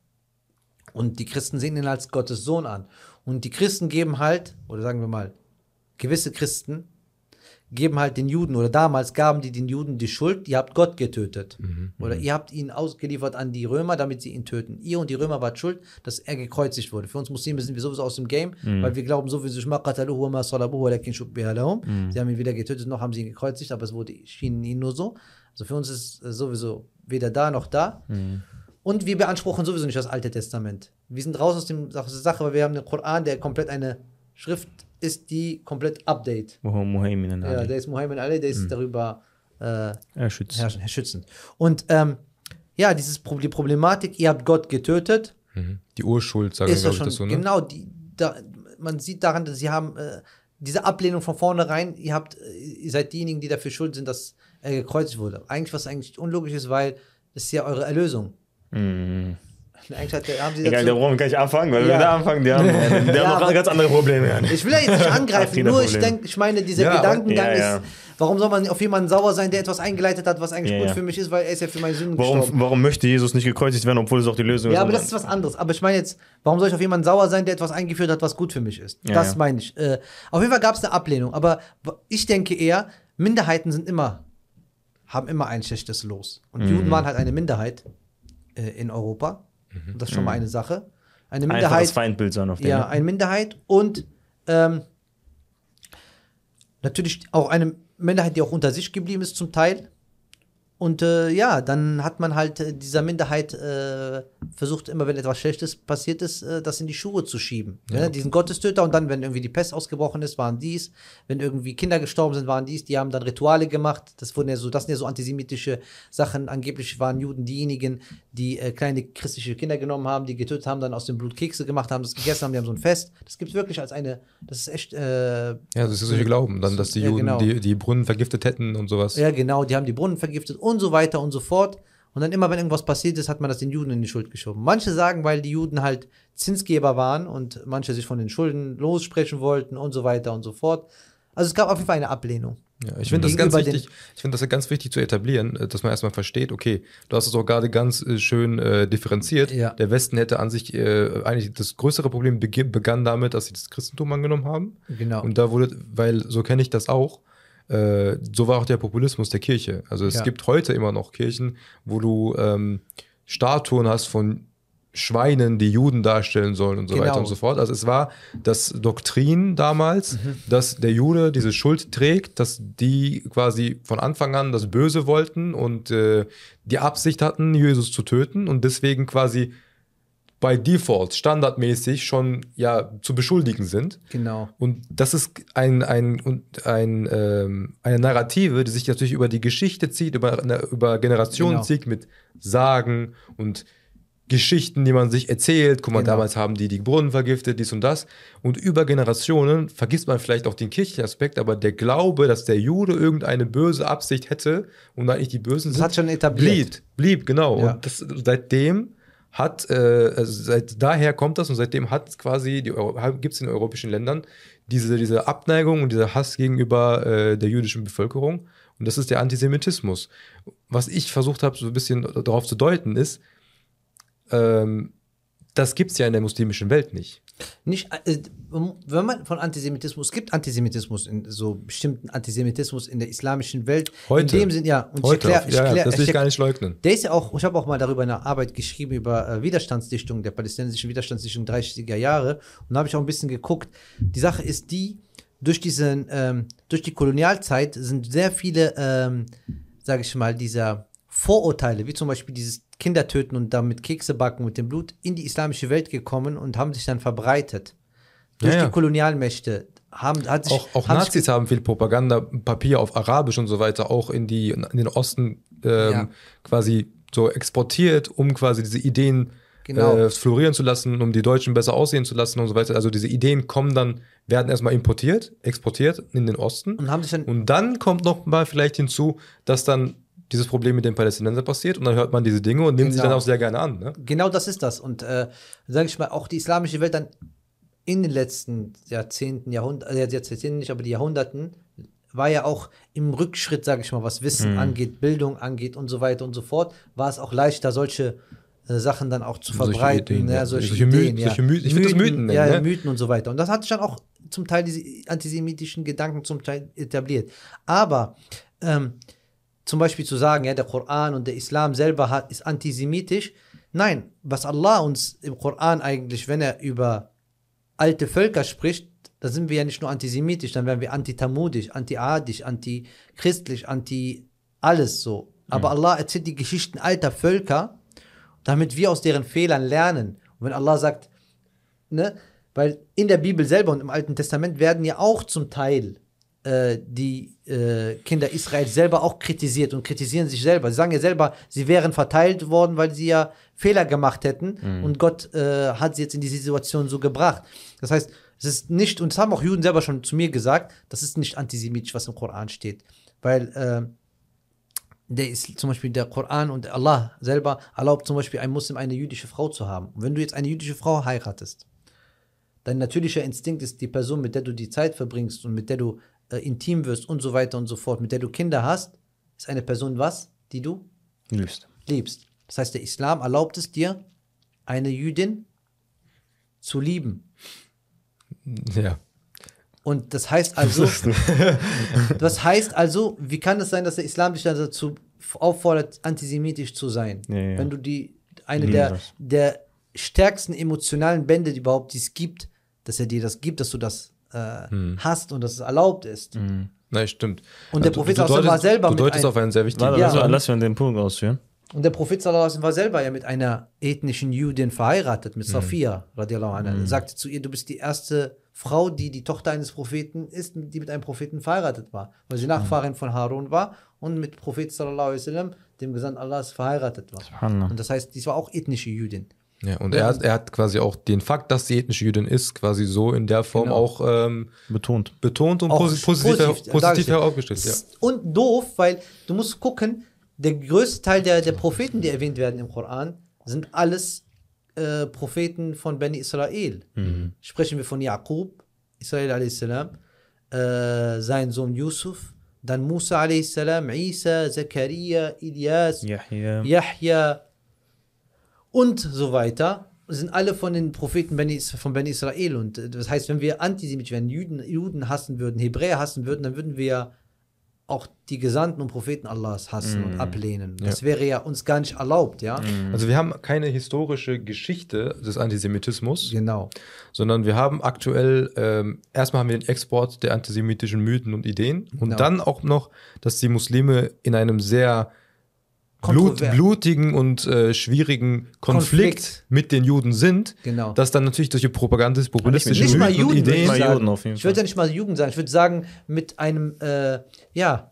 Und die Christen sehen ihn als Gottes Sohn an. Und die Christen geben halt, oder sagen wir mal, gewisse Christen geben halt den Juden, oder damals gaben die den Juden die Schuld, ihr habt Gott getötet. Oder ihr habt ihn ausgeliefert an die Römer, damit sie ihn töten. Ihr und die Römer wart schuld, dass er gekreuzigt wurde. Für uns Muslime sind wir sowieso aus dem Game, weil wir glauben sowieso, "Ma qataluhu wa ma salabuhu walakin shubbiha lahum." sie haben ihn weder getötet, noch haben sie ihn gekreuzigt, aber es wurde, schien ihnen nur so. Also für uns ist äh, sowieso weder da noch da. Und wir beanspruchen sowieso nicht das Alte Testament. Wir sind raus aus der Sache, weil wir haben den Koran, der komplett eine Schrift ist, die komplett Update. Muhaymin Ja, der ist Muhammad Ali, der ist darüber äh, herrschen, schützend. Und ähm, ja, dieses Pro die Problematik, ihr habt Gott getötet, Mhm. Die Urschuld, sagen wir, ist ja glaube ich, schon das so, ne? genau die, da, man sieht daran, dass sie haben äh, diese Ablehnung von vornherein, ihr habt, äh, ihr seid diejenigen, die dafür schuld sind, dass er gekreuzigt wurde. Eigentlich, was eigentlich unlogisch ist, weil das ist ja eure Erlösung. Mhm. Eigentlich hat der, haben sie Egal, dazu- da brauchen wir gar nicht anfangen, weil wenn Ja. wir da anfangen, die haben, die haben Ja, noch ganz andere Probleme. Ja. Ich will ja jetzt nicht angreifen, nur ich denke, ich meine, dieser Ja, Gedankengang ja, ja. ist, warum soll man auf jemanden sauer sein, der etwas eingeleitet hat, was eigentlich Ja, gut ja. für mich ist, weil er ist ja für meine Sünden gestorben. Warum, warum möchte Jesus nicht gekreuzigt werden, obwohl es auch die Lösung Ja, ist? aber das ist was anderes. Aber ich meine jetzt, warum soll ich auf jemanden sauer sein, der etwas eingeführt hat, was gut für mich ist? Ja, das ja. meine ich. Äh, auf jeden Fall gab es eine Ablehnung. Aber ich denke eher, Minderheiten sind immer, haben immer ein schlechtes Los. Und Mhm. Juden waren halt eine Minderheit äh, in Europa. Und das ist schon mal eine Sache. Eine Mhm. Einfach Minderheit. das Feindbild sein auf den. Ja, ne? eine Minderheit und ähm, natürlich auch eine Minderheit, die auch unter sich geblieben ist zum Teil. Und äh, ja, dann hat man halt äh, dieser Minderheit äh, versucht, immer wenn etwas Schlechtes passiert ist, äh, das in die Schuhe zu schieben. Ne? Diesen Gottestöter und dann, wenn irgendwie die Pest ausgebrochen ist, waren dies. Wenn irgendwie Kinder gestorben sind, waren dies. Die haben dann Rituale gemacht. Das wurden ja so, das sind ja so antisemitische Sachen. Angeblich waren Juden diejenigen, die äh, kleine christliche Kinder genommen haben, die getötet haben, dann aus dem Blut Kekse gemacht haben, das gegessen haben, die haben so ein Fest. Das gibt wirklich als eine, das ist echt, äh, Ja, das ist solche Glauben, dann, dass die Ja, Juden genau. die, die Brunnen vergiftet hätten und sowas. Ja, genau, die haben die Brunnen vergiftet und so weiter und so fort. Und dann immer, wenn irgendwas passiert ist, hat man das den Juden in die Schuld geschoben. Manche sagen, weil die Juden halt Zinsgeber waren und manche sich von den Schulden lossprechen wollten und so weiter und so fort. Also es gab auf jeden Fall eine Ablehnung. Ja, ich finde das ganz wichtig. Ich finde das ganz wichtig zu etablieren, äh, dass man erstmal versteht, okay, du hast es auch gerade ganz äh, schön äh, differenziert. Ja. Der Westen hätte an sich äh, eigentlich das größere Problem begann damit, dass sie das Christentum angenommen haben. Genau. Und da wurde, weil so kenne ich das auch. Äh, so war auch der Populismus der Kirche. Also es Ja. gibt heute immer noch Kirchen, wo du ähm, Statuen hast von Schweinen, die Juden darstellen sollen und so Genau. weiter und so fort. Also es war das Doktrin damals, Mhm. dass der Jude diese Schuld trägt, dass die quasi von Anfang an das Böse wollten und äh, die Absicht hatten, Jesus zu töten und deswegen quasi bei Default standardmäßig schon ja zu beschuldigen sind. Genau. Und das ist ein, ein, ein, ähm, eine Narrative, die sich natürlich über die Geschichte zieht, über, über Generationen Genau. zieht, mit Sagen und Geschichten, die man sich erzählt. Guck mal, Genau. damals haben die die Brunnen vergiftet, dies und das. Und über Generationen vergisst man vielleicht auch den kirchlichen Aspekt, aber der Glaube, dass der Jude irgendeine böse Absicht hätte und eigentlich die Bösen Das sind, hat schon etabliert. blieb, blieb, genau. Ja. Und das, seitdem hat, äh, also seit daher kommt das und seitdem hat quasi, gibt es in europäischen Ländern diese, diese Abneigung und dieser Hass gegenüber äh, der jüdischen Bevölkerung. Und das ist der Antisemitismus. Was ich versucht habe, so ein bisschen darauf zu deuten, ist, ähm, das gibt es ja in der muslimischen Welt nicht. Nicht, äh, wenn man von Antisemitismus, es gibt Antisemitismus, in so bestimmten Antisemitismus in der islamischen Welt. Heute. In dem Sinn, ja. Und Heute, ich erklär, ja, ich erklär, das will ich ich gar nicht leugnen. Der ist ja auch, ich habe auch mal darüber eine Arbeit geschrieben über äh, Widerstandsdichtung der palästinensischen Widerstandsdichtung 30er Jahre und da habe ich auch ein bisschen geguckt. Die Sache ist die, durch diesen, ähm, durch die Kolonialzeit sind sehr viele, ähm, sage ich mal, dieser Vorurteile, wie zum Beispiel dieses Kinder töten und damit Kekse backen mit dem Blut, in die islamische Welt gekommen und haben sich dann verbreitet. Durch Ja, ja. die Kolonialmächte haben, hat sich, Auch, auch haben sich Nazis haben viel Propaganda, Papier auf Arabisch und so weiter auch in, die, in den Osten ähm, Ja. quasi so exportiert, um quasi diese Ideen Genau. äh, florieren zu lassen, um die Deutschen besser aussehen zu lassen und so weiter. Also diese Ideen kommen dann, werden erstmal importiert, exportiert in den Osten. und haben sich dann Und dann kommt noch mal vielleicht hinzu, dass dann dieses Problem mit den Palästinensern passiert und dann hört man diese Dinge und nimmt sie Genau. dann auch sehr gerne an. Ne? Genau das ist das. Und äh, sage ich mal, auch die islamische Welt dann in den letzten Jahrzehnten, Jahrhunderten, äh, Jahrzehnten nicht, aber die Jahrhunderten, war ja auch im Rückschritt, sage ich mal, was Wissen angeht, Bildung angeht und so weiter und so fort, war es auch leichter, solche äh, Sachen dann auch zu Solche verbreiten. Ideen, ja, ja. solche, Solche Mythen, Ideen, ja. solche Mythen. Ich würd das Mythen nennen, Ja, ne? Mythen und so weiter. Und das hat sich dann auch zum Teil diese antisemitischen Gedanken zum Teil etabliert. Aber ähm, zum Beispiel zu sagen, ja, der Koran und der Islam selber hat, ist antisemitisch. Nein, was Allah uns im Koran eigentlich, wenn er über alte Völker spricht, da sind wir ja nicht nur antisemitisch, dann wären wir antitamudisch, antiadisch, antichristlich, anti alles so. Aber Allah erzählt die Geschichten alter Völker, damit wir aus deren Fehlern lernen. Und wenn Allah sagt, ne, weil in der Bibel selber und im Alten Testament werden ja auch zum Teil äh, die äh, Kinder Israels selber auch kritisiert und kritisieren sich selber. Sie sagen ja selber, sie wären verteilt worden, weil sie ja Fehler gemacht hätten und Gott äh, hat sie jetzt in diese Situation so gebracht. Das heißt, es ist nicht, und das haben auch Juden selber schon zu mir gesagt, das ist nicht antisemitisch, was im Koran steht. Weil äh, der ist zum Beispiel der Koran und Allah selber erlaubt zum Beispiel ein Muslim eine jüdische Frau zu haben. Und wenn du jetzt eine jüdische Frau heiratest, dein natürlicher Instinkt ist die Person, mit der du die Zeit verbringst und mit der du äh, intim wirst und so weiter und so fort, mit der du Kinder hast, ist eine Person was, die du Liebst. liebst. Das heißt, der Islam erlaubt es dir, eine Jüdin zu lieben. Ja. Und das heißt also, das heißt also, wie kann es sein, dass der Islam dich dazu auffordert, antisemitisch zu sein? Ja, ja. Wenn du die, eine Lieben der, das. der stärksten emotionalen Bände, die überhaupt die es gibt, dass er dir das gibt, dass du das äh, Hm. hast und dass es erlaubt ist. Nein, stimmt. Und der Du- Prophet du sallallahu war selber Du mit deutest ein- auf einen sehr wichtigen Warte, Ja. lass, lass mir den Punkt ausführen. Und der Prophet sallallahu war selber ja mit einer ethnischen Jüdin verheiratet, mit Safia, radiallahu anha. Er sagte zu ihr, du bist die erste Frau, die die Tochter eines Propheten ist, die mit einem Propheten verheiratet war, weil sie Nachfahrin von Harun war und mit Prophet sallallahu alaihi wasallam, dem Gesandten Allahs, verheiratet war. Und das heißt, dies war auch ethnische Jüdin. Ja, und er, hat, er hat quasi auch den Fakt, dass sie ethnische Jüdin ist, quasi so in der Form Genau. auch ähm, Betont. betont und Auch posi positiv, positiv, herausgestellt. Ja. Und doof, weil du musst gucken, der größte Teil der, der Propheten, die erwähnt werden im Koran, sind alles äh, Propheten von Beni Israel. Sprechen wir von Jakob, Israel a.s., äh, sein Sohn Yusuf, dann Musa a.s., Isa, Zakaria, Ilyas, Yahya. Yahya und so weiter sind alle von den Propheten von Beni Israel. Und äh, das heißt, wenn wir antisemitisch wären, Juden, Juden hassen würden, Hebräer hassen würden, dann würden wir ja auch die Gesandten und Propheten Allahs hassen und ablehnen. Das wäre ja uns gar nicht erlaubt, ja? Also wir haben keine historische Geschichte des Antisemitismus, Genau. sondern wir haben aktuell, ähm, erstmal haben wir den Export der antisemitischen Mythen und Ideen und Genau. dann auch noch, dass die Muslime in einem sehr blut, blutigen und äh, schwierigen Konflikt, Konflikt. mit den Juden sind, Genau. dass dann natürlich durch die propagandistisch populistische Nicht mal Juden, Ideen ich Mal sagen. Juden auf jeden Ich würde Fall. ja nicht mal Jugend sagen. Ich würde sagen, mit einem, äh, ja,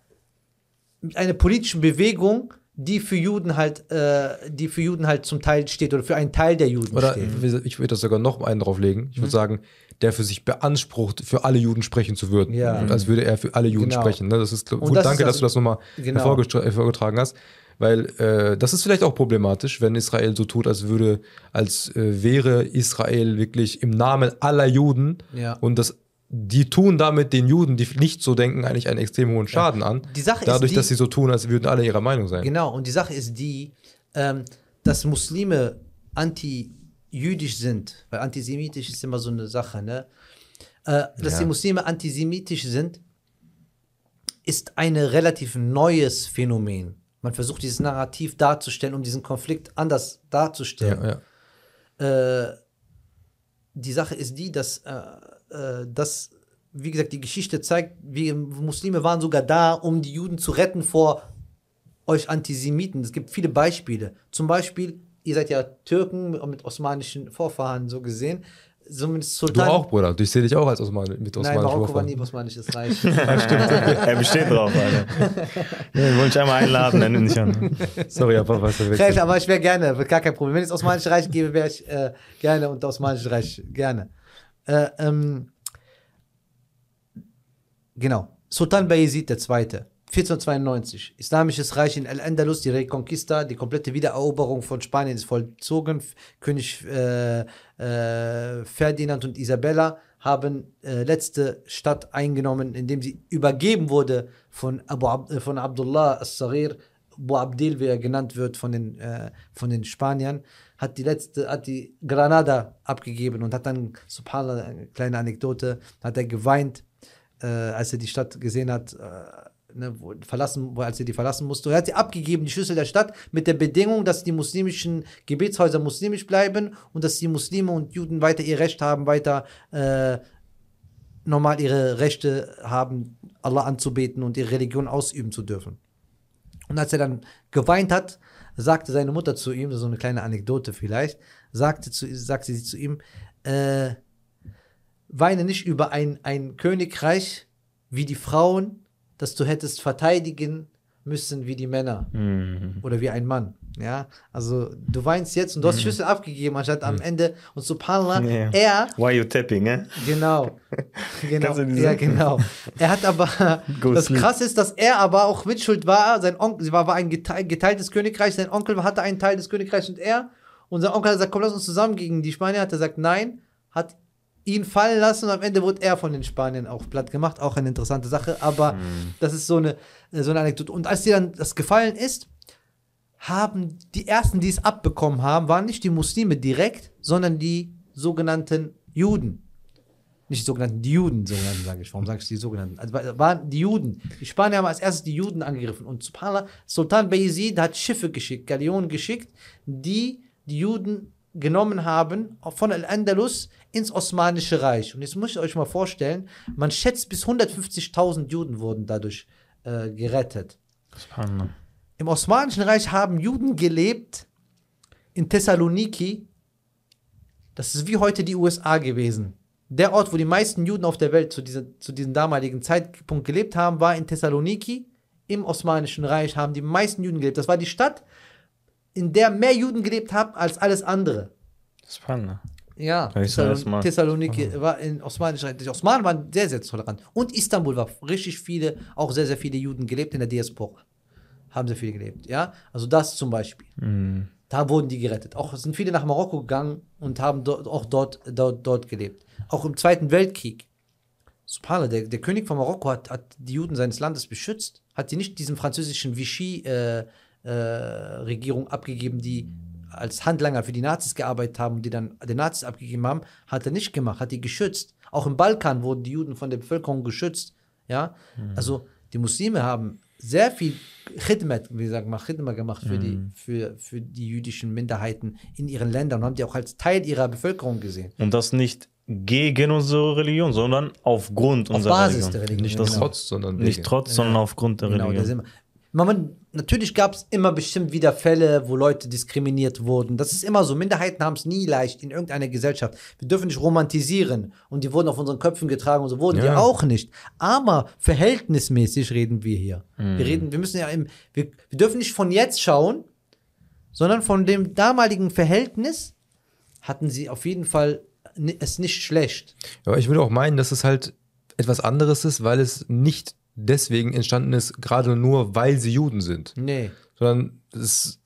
mit einer politischen Bewegung, die für Juden halt, äh, die für Juden halt zum Teil steht oder für einen Teil der Juden Oder steht. ich würde das sogar noch einen drauflegen. Ich würde sagen, der für sich beansprucht, für alle Juden sprechen zu würden. Ja. Und Als würde er für alle Juden Genau. sprechen. Ne? Das ist gut, das danke, ist dass also- du das nochmal Genau. hervorgetragen hast. Weil äh, das ist vielleicht auch problematisch, wenn Israel so tut, als würde, als äh, wäre Israel wirklich im Namen aller Juden Ja. und das die tun damit den Juden, die nicht so denken, eigentlich einen extrem hohen Schaden an. Die Sache ist dadurch, die- dass sie so tun, als würden alle ihrer Meinung sein. Genau, und die Sache ist die, ähm, dass Muslime jüdisch sind, weil antisemitisch ist immer so eine Sache, ne? Äh, dass Ja. die Muslime antisemitisch sind, ist ein relativ neues Phänomen. Man versucht dieses Narrativ darzustellen, um diesen Konflikt anders darzustellen. Ja, ja. Äh, die Sache ist die, dass, äh, äh, dass, wie gesagt, die Geschichte zeigt, wir Muslime waren sogar da, um die Juden zu retten vor euch Antisemiten. Es gibt viele Beispiele. Zum Beispiel, ihr seid ja Türken mit osmanischen Vorfahren so gesehen. Zumindest Du Sultan. auch, Bruder. Ich sehe dich auch als Osman mit Nein, osmanischen Marokko war nie osmanisches Reich. er besteht drauf, Alter. Ja, ich wollte dich einmal einladen, dann nimm dich an. Sorry, aber was er Recht, aber ich wäre gerne, gar kein Problem. Wenn es Osmanische Reich gäbe, wäre ich äh, gerne und das Osmanische Reich gerne. Äh, ähm, genau. Sultan Bayezid II. 1492. Islamisches Reich in Al-Andalus, die Reconquista, die komplette Wiedereroberung von Spanien ist vollzogen. König äh, äh, Ferdinand und Isabella haben äh, letzte Stadt eingenommen, indem sie übergeben wurde von, Abu Ab äh, von Abdullah al-Saghir, Abu Abdil, wie er genannt wird von den, äh, von den Spaniern, hat die letzte, hat die Granada abgegeben und hat dann, subhanallah, eine kleine Anekdote, hat er geweint, äh, als er die Stadt gesehen hat, ne, verlassen, als er die verlassen musste. Er hat sie abgegeben, die Schlüssel der Stadt, mit der Bedingung, dass die muslimischen Gebetshäuser muslimisch bleiben und dass die Muslime und Juden weiter ihr Recht haben, weiter äh, normal ihre Rechte haben, Allah anzubeten und ihre Religion ausüben zu dürfen. Und als er dann geweint hat, sagte seine Mutter zu ihm, so eine kleine Anekdote vielleicht, sagte, zu, sagte sie zu ihm, äh, weine nicht über ein, ein Königreich wie die Frauen, das du hättest verteidigen müssen wie die Männer Mhm. oder wie ein Mann. Ja, also du weinst jetzt und du hast Schlüssel abgegeben, anstatt am Ende und subhanallah, Ja. er Why you tapping, eh? Genau. genau. Ja, genau. Er hat aber, das krasse ist, dass er aber auch mitschuld war. Sein Onkel, war, war ein geteil, geteiltes Königreich. Sein Onkel hatte einen Teil des Königreichs und er. Und sein Onkel hat gesagt, komm, lass uns zusammen gegen die Spanier. Hat er gesagt, nein. Hat ihn fallen lassen und am Ende wurde er von den Spaniern auch platt gemacht. Auch eine interessante Sache. Aber Hm. das ist so eine, so eine Anekdote. Und als dir dann das gefallen ist, haben die ersten, die es abbekommen haben, waren nicht die Muslime direkt, sondern die sogenannten Juden. Nicht die sogenannten, die Juden, sogenannten, sage ich. Warum sage ich die sogenannten? Also, wa- waren die Juden. Die Spanier haben als erstes die Juden angegriffen. Und subhanallah, Sultan Bayezid hat Schiffe geschickt, Galeonen geschickt, die die Juden genommen haben von Al-Andalus ins Osmanische Reich. Und jetzt muss ich euch mal vorstellen, man schätzt bis 150.000 Juden wurden dadurch äh, gerettet. Subhanallah. Im Osmanischen Reich haben Juden gelebt in Thessaloniki. Das ist wie heute die USA gewesen. Der Ort, wo die meisten Juden auf der Welt zu, dieser, zu diesem damaligen Zeitpunkt gelebt haben, war in Thessaloniki. Im Osmanischen Reich haben die meisten Juden gelebt. Das war die Stadt, in der mehr Juden gelebt haben als alles andere. Subhanallah. Ja, Ja, ich sag das Thessalon mal. Thessaloniki war in Osmanisch Reich. Die Osmanen waren sehr, sehr tolerant. Und Istanbul war richtig viele, auch sehr, sehr viele Juden gelebt in der Diaspora. Haben sehr viele gelebt, ja. Also das zum Beispiel. Mhm. Da wurden die gerettet. Auch sind viele nach Marokko gegangen und haben dort, auch dort, dort, dort gelebt. Auch im Zweiten Weltkrieg. Subhanallah, der, der König von Marokko hat, hat die Juden seines Landes beschützt, hat die nicht diesem französischen Vichy-Regierung äh, äh, Regierung abgegeben, die als Handlanger für die Nazis gearbeitet haben und die dann den Nazis abgegeben haben, hat er nicht gemacht, hat die geschützt. Auch im Balkan wurden die Juden von der Bevölkerung geschützt. Ja, also die Muslime haben sehr viel Khidmat, wie sagen wir, Khidma gemacht für, die, für, für die jüdischen Minderheiten in ihren Ländern und haben die auch als Teil ihrer Bevölkerung gesehen. Und das nicht gegen unsere Religion, sondern aufgrund Auf unserer Basis Religion. der Religion. Nicht, Nicht das, trotz, sondern nicht wegen. trotz, sondern aufgrund der Genau, da Religion. Man, natürlich gab es immer bestimmt wieder Fälle, wo Leute diskriminiert wurden. Das ist immer so. Minderheiten haben es nie leicht in irgendeiner Gesellschaft. Wir dürfen nicht romantisieren. Und die wurden auf unseren Köpfen getragen und so wurden die Ja. auch nicht. Aber verhältnismäßig reden wir hier. Wir reden, wir müssen ja im, wir, wir dürfen nicht von jetzt schauen, sondern von dem damaligen Verhältnis hatten sie auf jeden Fall es nicht schlecht. Aber ich würde auch meinen, dass es halt etwas anderes ist, weil es nicht deswegen entstanden ist, gerade nur, weil sie Juden sind. Nee. Sondern es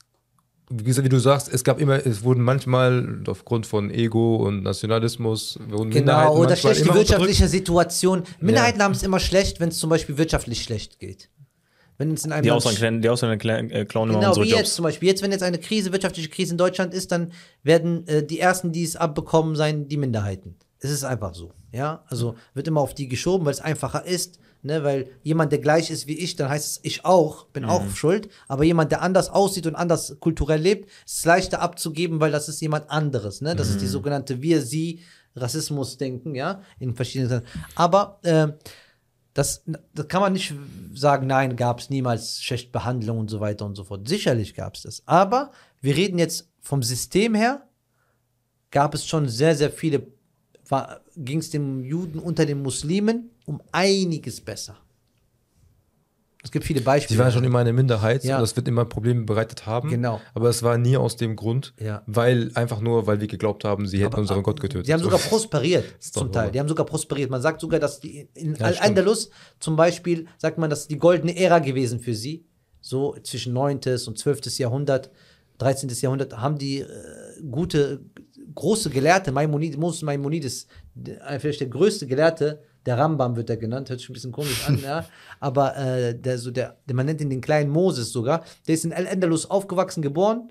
wie gesagt, wie du sagst, es gab immer, es wurden manchmal aufgrund von Ego und Nationalismus, wurden Minderheiten Genau, oder manchmal schlechte immer wirtschaftliche Situation. Minderheiten Ja. haben es immer schlecht, wenn es zum Beispiel wirtschaftlich schlecht geht. Wenn es in einem Die Ausländer, die Ausländer äh, klauen immer Genau, unsere wie Jobs. jetzt zum Beispiel. Jetzt, wenn jetzt eine Krise, wirtschaftliche Krise in Deutschland ist, dann werden äh, die Ersten, die es abbekommen, sein die Minderheiten. Es ist einfach so. Ja, also wird immer auf die geschoben, weil es einfacher ist. Ne, weil jemand, der gleich ist wie ich, dann heißt es, ich auch, bin auch schuld. Aber jemand, der anders aussieht und anders kulturell lebt, ist es leichter abzugeben, weil das ist jemand anderes. Ne? Das ist die sogenannte Wir-Sie-Rassismus-Denken, ja, in verschiedenen. Aber äh, das, das kann man nicht sagen, nein, gab es niemals schlechte Behandlung und so weiter und so fort. Sicherlich gab es das. Aber wir reden jetzt vom System her, gab es schon sehr, sehr viele, ging es dem Juden unter den Muslimen um einiges besser. Es gibt viele Beispiele. waren schon immer eine Minderheit Ja. und das wird immer Probleme bereitet haben. Genau. Aber es war nie aus dem Grund, Ja. weil einfach nur, weil wir geglaubt haben, sie hätten unseren Gott getötet. Die haben sogar So. prosperiert, zum Teil. Die haben sogar prosperiert. Man sagt sogar, dass die in Ja. Al-Andalus zum Beispiel, sagt man, das ist die goldene Ära gewesen für sie. So zwischen 9. und 12. Jahrhundert, 13. Jahrhundert, haben die äh, gute, große Gelehrte, Maimonides, Moses Maimonides, der- vielleicht der größte Gelehrte, der Rambam wird er genannt, hört sich ein bisschen komisch an, ja. Aber äh, der, so der, man nennt ihn den kleinen Moses sogar, der ist in Al-Andalus aufgewachsen, geboren.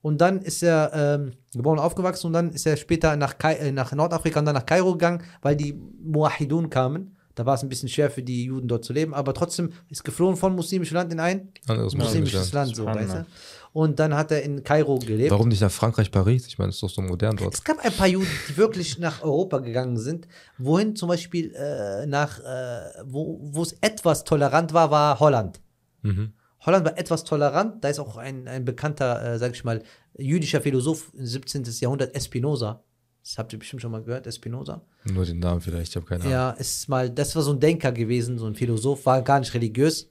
Und dann ist er ähm, geboren und aufgewachsen und dann ist er später nach, Kai äh, nach Nordafrika und dann nach Kairo gegangen, weil die Muahidun kamen. Da war es ein bisschen schwer für die Juden dort zu leben, aber trotzdem ist geflohen von muslimischem Land in ein Anderes muslimisches Land, so, weißt du? Und dann hat er in Kairo gelebt. Warum nicht nach Frankreich, Paris? Ich meine, es ist doch so modern dort. Es gab ein paar Juden, die wirklich nach Europa gegangen sind. Wohin zum Beispiel äh, nach, äh, wo wo es etwas tolerant war, war Holland. Mhm. Holland war etwas tolerant. Da ist auch ein, ein bekannter, äh, sag ich mal, jüdischer Philosoph im 17. Jahrhundert, Espinosa. Das habt ihr bestimmt schon mal gehört, Espinosa. Nur den Namen vielleicht, ich habe keine Ahnung. Ja, ist mal, das war so ein Denker gewesen, so ein Philosoph, war gar nicht religiös.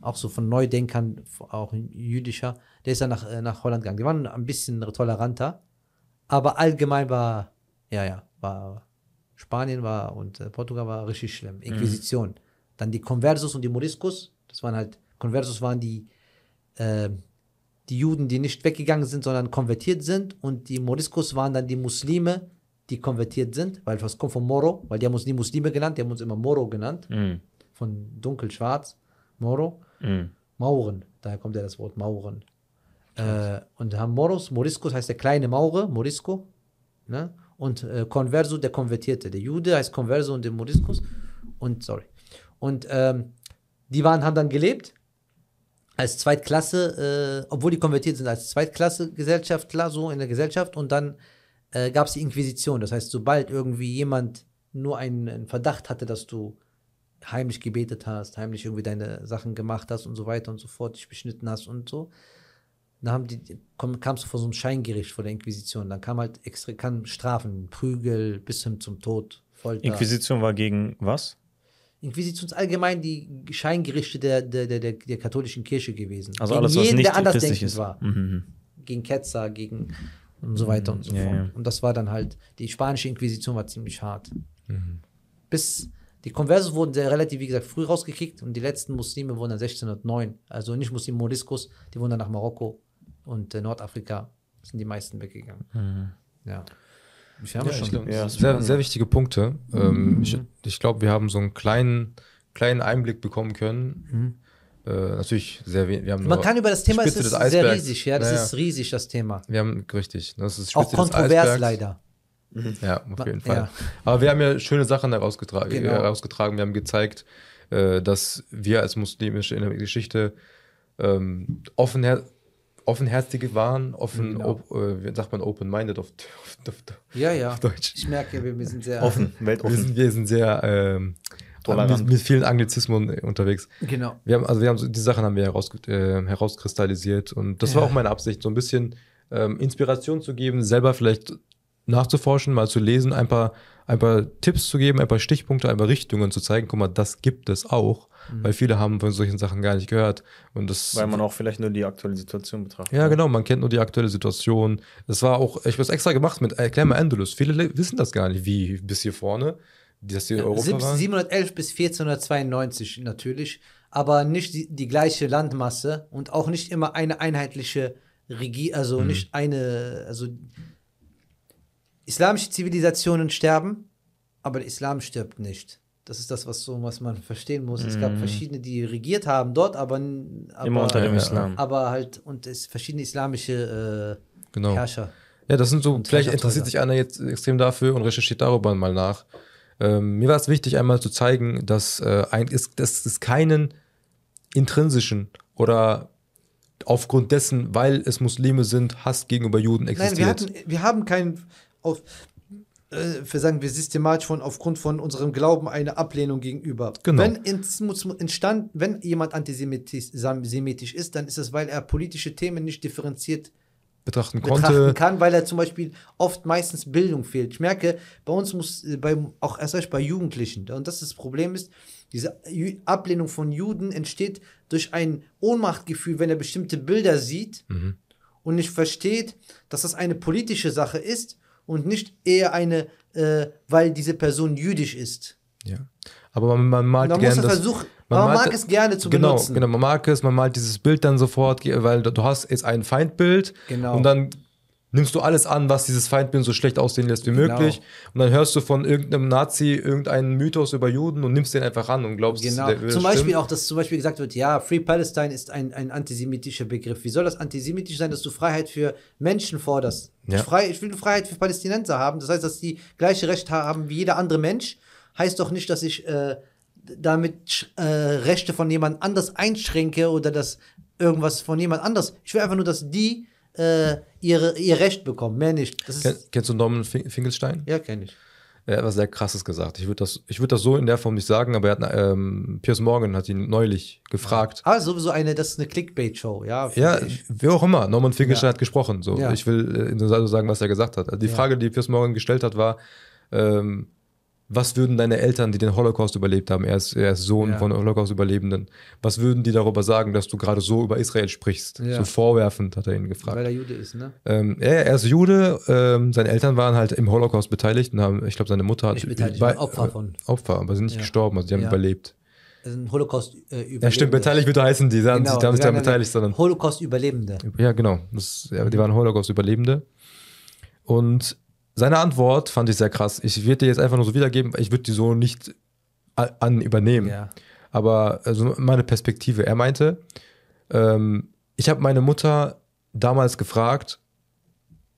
Auch so von Neudenkern, auch jüdischer. Der ist dann nach, äh, nach Holland gegangen. Die waren ein bisschen toleranter. Aber allgemein war, ja, ja, war Spanien war und äh, Portugal war richtig schlimm. Inquisition. Dann die Conversos und die Moriscos. Das waren halt, Conversos waren die, äh, die Juden, die nicht weggegangen sind, sondern konvertiert sind. Und die Moriscos waren dann die Muslime, die konvertiert sind, weil das kommt von Moro, weil die haben uns nie Muslime genannt, die haben uns immer Moro genannt, Mhm. von dunkel-schwarz, Moro. Mhm. Mauren, daher kommt ja das Wort Mauren. Äh, und haben Moros, Moriscos heißt der kleine Maure, Morisco. Ne? Und äh, Converso, der Konvertierte. Der Jude heißt Converso und der Moriscos. Und, sorry. Und ähm, die waren, haben dann gelebt als Zweitklasse, äh, obwohl die konvertiert sind, als Zweitklasse-Gesellschaftler, so in der Gesellschaft. Und dann äh, gab es die Inquisition. Das heißt, sobald irgendwie jemand nur einen, einen Verdacht hatte, dass du heimlich gebetet hast, heimlich irgendwie deine Sachen gemacht hast und so weiter und so fort, dich beschnitten hast und so, dann haben die, komm, kamst du vor so einem Scheingericht vor der Inquisition. Dann kam halt extra, kann Strafen, Prügel bis hin zum Tod, Folter. Inquisition war gegen was? Inquisition ist allgemein die Scheingerichte der, der, der, der, der katholischen Kirche gewesen. Also Gegen alles, was jeden, nicht der christlich andersdenkend ist. war. Mhm. Gegen Ketzer, gegen und so weiter und so Ja, fort. ja. Und das war dann halt, die spanische Inquisition war ziemlich hart. Bis die Conversos wurden sehr relativ, wie gesagt, früh rausgekickt und die letzten Muslime wurden dann 1609. Also nicht Muslim Moriscos, die wurden dann nach Marokko und äh, Nordafrika sind die meisten weggegangen. Ja. Ich habe Ja, schon. ich glaub, Ja, sehr, sehr wichtige Punkte. Ähm, ich ich glaube, wir haben so einen kleinen, kleinen Einblick bekommen können. Äh, natürlich sehr wenig. Wir haben Man kann über das Thema, es ist sehr riesig, ja, das Naja. ist riesig, das Thema. Wir haben, richtig, das ist Auch Spitze kontrovers Eisbergs. Leider. Ja, auf jeden Fall. Ja. Aber wir haben ja schöne Sachen herausgetragen. Genau. herausgetragen. Wir haben gezeigt, äh, dass wir als muslimische in der Geschichte ähm, offenher offenherzige waren, offen, Genau. op, äh, wie sagt man, open-minded auf, auf, auf, Ja, ja. auf Deutsch. Ich merke, wir, wir sind sehr Offen, Wir weltoffen. sind, wir sind sehr ähm, mit, mit vielen Anglizismen unterwegs. Genau. Wir haben, also wir haben so, die Sachen haben wir heraus, äh, herauskristallisiert und das war Ja. auch meine Absicht, so ein bisschen ähm, Inspiration zu geben, selber vielleicht nachzuforschen, mal zu lesen, ein paar, ein paar Tipps zu geben, ein paar Stichpunkte, ein paar Richtungen zu zeigen, guck mal, das gibt es auch, weil viele haben von solchen Sachen gar nicht gehört und das Weil man auch vielleicht nur die aktuelle Situation betrachtet. ja, genau, man kennt nur die aktuelle Situation. Es war auch, ich habe es extra gemacht mit Erklär mal Andalus. Viele le- wissen das gar nicht, wie bis hier vorne, dass die in Europa Sieb- waren. 711 bis 1492 natürlich, aber nicht die, die gleiche Landmasse und auch nicht immer eine einheitliche Regie, also nicht eine, also islamische Zivilisationen sterben, aber der Islam stirbt nicht. Das ist das, was so, was man verstehen muss. Es gab verschiedene, die regiert haben dort, aber, aber Mhm. Immer unter dem Islam. aber halt und es verschiedene islamische äh, Genau. Herrscher. Ja, das sind so, Und vielleicht interessiert sich einer jetzt extrem dafür und recherchiert darüber mal nach. Ähm, mir war es wichtig, einmal zu zeigen, dass, äh, ein, es, dass es keinen intrinsischen oder aufgrund dessen, weil es Muslime sind, Hass gegenüber Juden Nein, existiert. wir, hatten, wir haben keinen auf äh, für sagen wir systematisch von aufgrund von unserem Glauben eine Ablehnung gegenüber. Genau. Wenn entstand, wenn jemand antisemitisch semitisch ist, dann ist es, weil er politische Themen nicht differenziert betrachten betrachten konnte. kann, weil er zum Beispiel oft meistens Bildung fehlt. Ich merke, bei uns muss, äh, bei, auch erst recht bei Jugendlichen, und das ist das Problem ist, diese Ablehnung von Juden entsteht durch ein Ohnmachtgefühl, wenn er bestimmte Bilder sieht Mhm. und nicht versteht, dass das eine politische Sache ist und nicht eher eine, äh, weil diese Person jüdisch ist. Ja. Aber man, man malt muss gerne er das, versuchen, man man malt- mag es gerne zu genau, benutzen. Genau, man mag es, man malt dieses Bild dann sofort, weil du hast jetzt ein Feindbild Genau. und dann nimmst du alles an, was dieses Feindbild so schlecht aussehen lässt wie Genau. möglich und dann hörst du von irgendeinem Nazi irgendeinen Mythos über Juden und nimmst den einfach an und glaubst, Genau. der Zum Beispiel stimmen. auch, dass zum Beispiel gesagt wird, ja, Free Palestine ist ein, ein antisemitischer Begriff. Wie soll das antisemitisch sein, dass du Freiheit für Menschen forderst? Ja. Ich, frei, ich will Freiheit für Palästinenser haben. Das heißt, dass die gleiche Rechte haben wie jeder andere Mensch. Heißt doch nicht, dass ich äh, damit äh, Rechte von jemand anders einschränke oder dass irgendwas von jemand anders. Ich will einfach nur, dass die äh, ihre, ihr Recht bekommen, mehr nicht. Ken, kennst du Norman Fin- Finkelstein? ja, kenne ich. Er hat was sehr krasses gesagt. Ich würde das, ich würd das so in der Form nicht sagen, aber er hat, ähm, Piers Morgan hat ihn neulich gefragt. Aber sowieso eine, das ist eine Clickbait-Show, ja. Ja, ich. wie auch immer. Norman Finkelstein Ja. hat gesprochen. So. Ja. Ich will äh, so sagen, was er gesagt hat. Also die. Frage, die Piers Morgan gestellt hat, war, ähm, was würden deine Eltern, die den Holocaust überlebt haben, er ist, er ist Sohn Ja. von Holocaust-Überlebenden, was würden die darüber sagen, dass du gerade so über Israel sprichst? Ja. So vorwerfend hat er ihn gefragt. Weil er Jude ist, ne? Ähm, er, er ist Jude, ähm, seine Eltern waren halt im Holocaust beteiligt und haben, ich glaube, seine Mutter hat Nicht beteiligt, bei- Opfer von. Opfer, aber sind nicht Ja. gestorben, also die haben Ja. überlebt. Das sind Holocaust äh, Überlebende. Ja, stimmt, beteiligt würde heißen, die, haben Genau, sich, die haben sich daran beteiligt, sondern Holocaust-Überlebende. Ja, genau. Das, ja, die waren Holocaust-Überlebende. Und seine Antwort fand ich sehr krass. Ich werde dir jetzt einfach nur so wiedergeben, ich würde die so nicht an übernehmen. Ja. Aber also meine Perspektive. Er meinte, ähm, ich habe meine Mutter damals gefragt,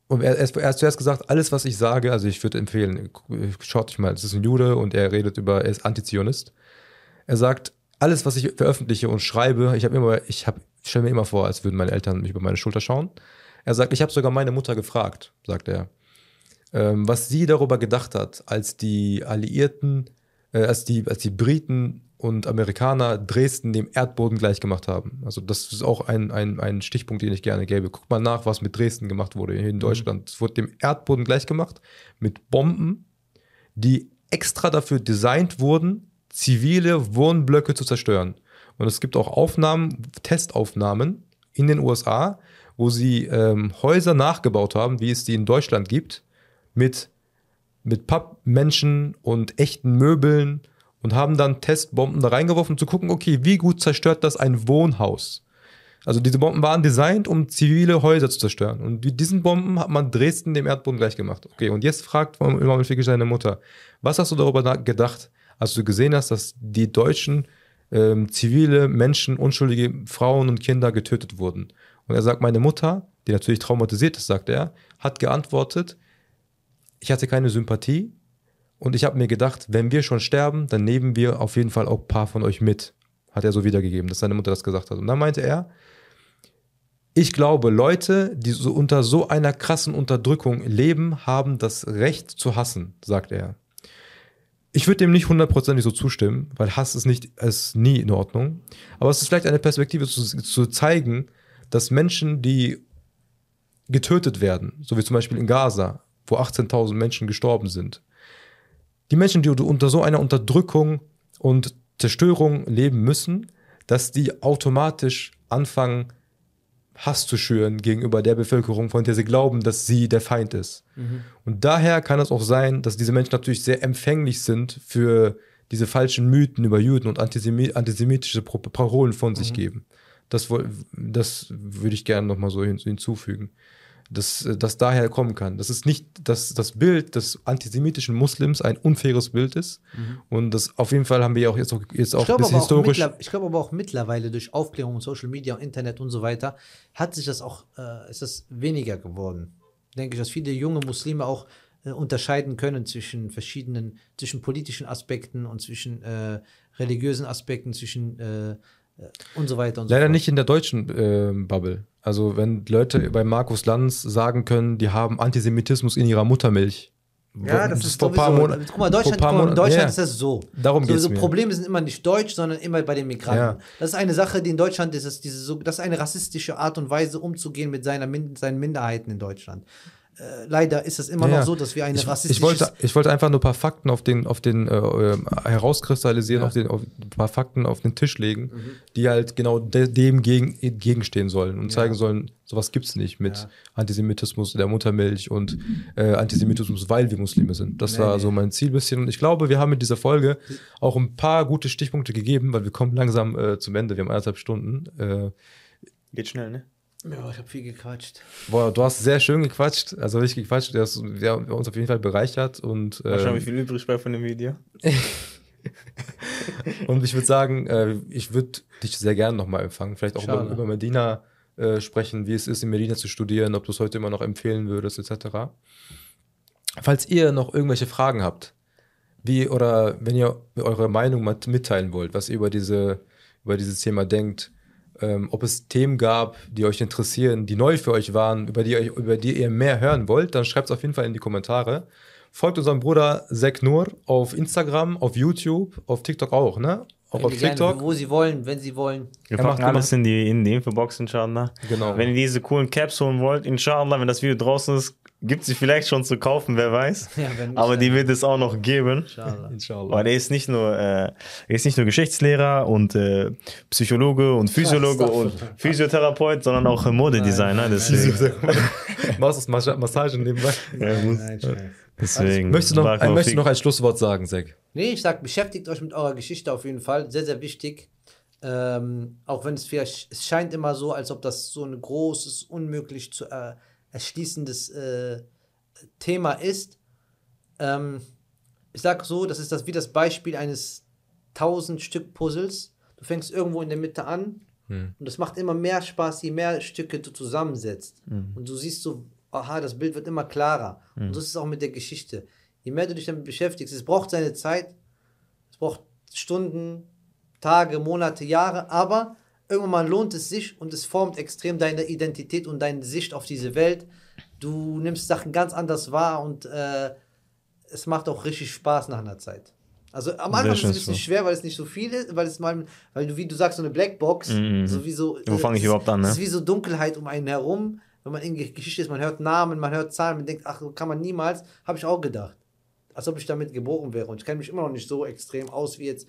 und er, er, er hat zuerst gesagt, alles, was ich sage, also ich würde empfehlen, schaut euch mal, es ist ein Jude und er redet über, er ist Antizionist. Er sagt, alles, was ich veröffentliche und schreibe, ich habe immer, ich habe, stelle mir immer vor, als würden meine Eltern mich über meine Schulter schauen. Er sagt, ich habe sogar meine Mutter gefragt, sagt er, was sie darüber gedacht hat, als die Alliierten, äh, als die, als die Briten und Amerikaner Dresden dem Erdboden gleichgemacht haben. Also das ist auch ein, ein, ein Stichpunkt, den ich gerne gäbe. Guck mal nach, was mit Dresden gemacht wurde hier in Deutschland. Es wurde dem Erdboden gleichgemacht mit Bomben, die extra dafür designt wurden, zivile Wohnblöcke zu zerstören. Und es gibt auch Aufnahmen, Testaufnahmen in den USA, wo sie ähm, Häuser nachgebaut haben, wie es die in Deutschland gibt, mit, mit Pappmenschen und echten Möbeln und haben dann Testbomben da reingeworfen, um zu gucken, okay, wie gut zerstört das ein Wohnhaus? Also diese Bomben waren designt, um zivile Häuser zu zerstören. Und mit diesen Bomben hat man Dresden dem Erdboden gleich gemacht. Okay, und jetzt fragt Imam Fikir seine Mutter, was hast du darüber gedacht, als du gesehen hast, dass die Deutschen ähm, zivile Menschen, unschuldige Frauen und Kinder getötet wurden? Und er sagt, meine Mutter, die natürlich traumatisiert ist, sagt er, hat geantwortet, ich hatte keine Sympathie und ich habe mir gedacht, wenn wir schon sterben, dann nehmen wir auf jeden Fall auch ein paar von euch mit. Hat er so wiedergegeben, dass seine Mutter das gesagt hat. Und dann meinte er, ich glaube, Leute, die so unter so einer krassen Unterdrückung leben, haben das Recht zu hassen, sagt er. Ich würde dem nicht hundertprozentig so zustimmen, weil Hass ist nicht, ist nie in Ordnung. Aber es ist vielleicht eine Perspektive zu, zu zeigen, dass Menschen, die getötet werden, so wie zum Beispiel in Gaza, wo 18.000 Menschen gestorben sind, die Menschen, die unter so einer Unterdrückung und Zerstörung leben müssen, dass die automatisch anfangen, Hass zu schüren gegenüber der Bevölkerung, von der sie glauben, dass sie der Feind ist. Und daher kann es auch sein, dass diese Menschen natürlich sehr empfänglich sind für diese falschen Mythen über Juden und antisemi antisemitische Parolen von sich geben. Das, das würde ich gerne nochmal so hin hinzufügen. Dass äh, das daher kommen kann. Das ist nicht, dass das Bild des antisemitischen Muslims ein unfaires Bild ist. Und das auf jeden Fall haben wir ja auch jetzt auch, jetzt auch ein bisschen auch historisch. mittler- ich glaube aber auch mittlerweile durch Aufklärung und Social Media und Internet und so weiter hat sich das auch, äh, ist das weniger geworden. Denke ich, dass viele junge Muslime auch äh, unterscheiden können zwischen verschiedenen, zwischen politischen Aspekten und zwischen äh, religiösen Aspekten, zwischen äh, äh, und so weiter und so Leider fort. nicht in der deutschen Bubble. Also wenn Leute bei Markus Lanz sagen können, die haben Antisemitismus in ihrer Muttermilch. Ja, das ist vor ein paar sowieso- Monaten. Guck mal, Deutschland, paar Monaten- Deutschland ja. ist das so. Darum so, geht's so. Probleme sind immer nicht deutsch, sondern immer bei den Migranten. Ja. Das ist eine Sache, die in Deutschland ist, ist diese so, das ist eine rassistische Art und Weise, umzugehen mit seiner, seinen Minderheiten in Deutschland. Äh, leider ist es immer Ja, noch so, dass wir eine ich, rassistische. ich, wollte, ich wollte einfach nur ein paar Fakten auf den, auf den äh, äh, herauskristallisieren, Ja. auf den, auf ein paar Fakten auf den Tisch legen, Mhm. die halt genau de, dem gegen, gegenstehen sollen und zeigen sollen, sowas gibt es nicht mit Ja. Antisemitismus in der Muttermilch und äh, Antisemitismus, weil wir Muslime sind. Das Nee, war nee. so mein Ziel bisschen. Und ich glaube, wir haben mit dieser Folge auch ein paar gute Stichpunkte gegeben, weil wir kommen langsam äh, zum Ende. Wir haben anderthalb Stunden. Äh, Geht schnell, ne? Ja, ich habe viel gequatscht. boah, du hast sehr schön gequatscht, also richtig gequatscht. Hast wir haben uns auf jeden Fall bereichert und Mal schauen, ähm, wie viel übrig bleibt von dem Video. Und ich würde sagen, äh, ich würde dich sehr gerne nochmal empfangen. Vielleicht auch über, über Medina äh, sprechen, wie es ist, in Medina zu studieren, ob du es heute immer noch empfehlen würdest, etc. Falls ihr noch irgendwelche Fragen habt, wie oder wenn ihr eure Meinung mal mitteilen wollt, was ihr über, diese, über dieses Thema denkt, ähm, ob es Themen gab, die euch interessieren, die neu für euch waren, über die, euch, über die ihr mehr hören wollt, dann schreibt es auf jeden Fall in die Kommentare. Folgt unserem Bruder Zek Nur auf Instagram, auf YouTube, auf TikTok auch, ne? Auch auf die gerne, TikTok. wo sie wollen, wenn sie wollen. Wir Er packen alles in die, in die Infobox, inshallah. Genau. Wenn ihr diese coolen Caps holen wollt, inshallah, wenn das Video draußen ist, gibt sie vielleicht schon zu kaufen, wer weiß. Ja, wenn nicht, Aber die wird es auch noch geben. Inshallah. Inshallah. Weil er ist nicht nur, äh, er ist nicht nur Geschichtslehrer und äh, Psychologe und Physiologe und Physiotherapeut, sondern auch äh, Modedesigner. Deswegen, Machst das Mas- Massage nebenbei. Ja, muss- Nein, deswegen Möchtest du noch, Barakallahu möchtest du fik. noch ein Schlusswort sagen, Zek? Nee, ich sag, beschäftigt euch mit eurer Geschichte auf jeden Fall. Sehr, sehr wichtig. Ähm, auch wenn es vielleicht, es scheint immer so, als ob das so ein großes, unmöglich zu äh, erschließendes äh, Thema ist. Ähm, ich sag so, das ist das wie das Beispiel eines 1000 Stück Puzzles. Du fängst irgendwo in der Mitte an und es macht immer mehr Spaß, je mehr Stücke du zusammensetzt. Und du siehst so, aha, das Bild wird immer klarer. Und so ist es auch mit der Geschichte. Je mehr du dich damit beschäftigst, es braucht seine Zeit, es braucht Stunden, Tage, Monate, Jahre, aber irgendwann lohnt es sich und es formt extrem deine Identität und deine Sicht auf diese Welt. Du nimmst Sachen ganz anders wahr und äh, es macht auch richtig Spaß nach einer Zeit. Also am Anfang ist es ein bisschen so. schwer, weil es nicht so viel ist, weil es mal, weil du, wie du sagst, so eine Blackbox, Mhm. so wie so. Wo fange ich überhaupt an, ne? Es ist wie so Dunkelheit um einen herum. Wenn man in Ge- Geschichte ist, man hört Namen, man hört Zahlen, man denkt, ach, kann man niemals, habe ich auch gedacht. Als ob ich damit geboren wäre. Und ich kenne mich immer noch nicht so extrem aus wie jetzt.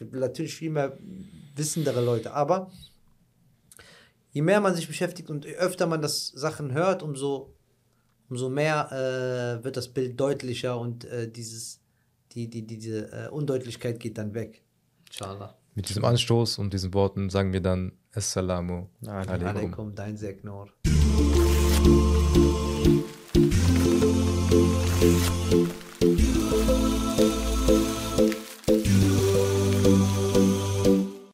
Es gibt natürlich viel mehr wissendere Leute, aber je mehr man sich beschäftigt und je öfter man das Sachen hört, umso, umso mehr äh, wird das Bild deutlicher und äh, dieses, die, die, diese äh, Undeutlichkeit geht dann weg. Inshallah. Mit diesem Anstoß und diesen Worten sagen wir dann Assalamu alaikum. Alaikum, dein Seknor.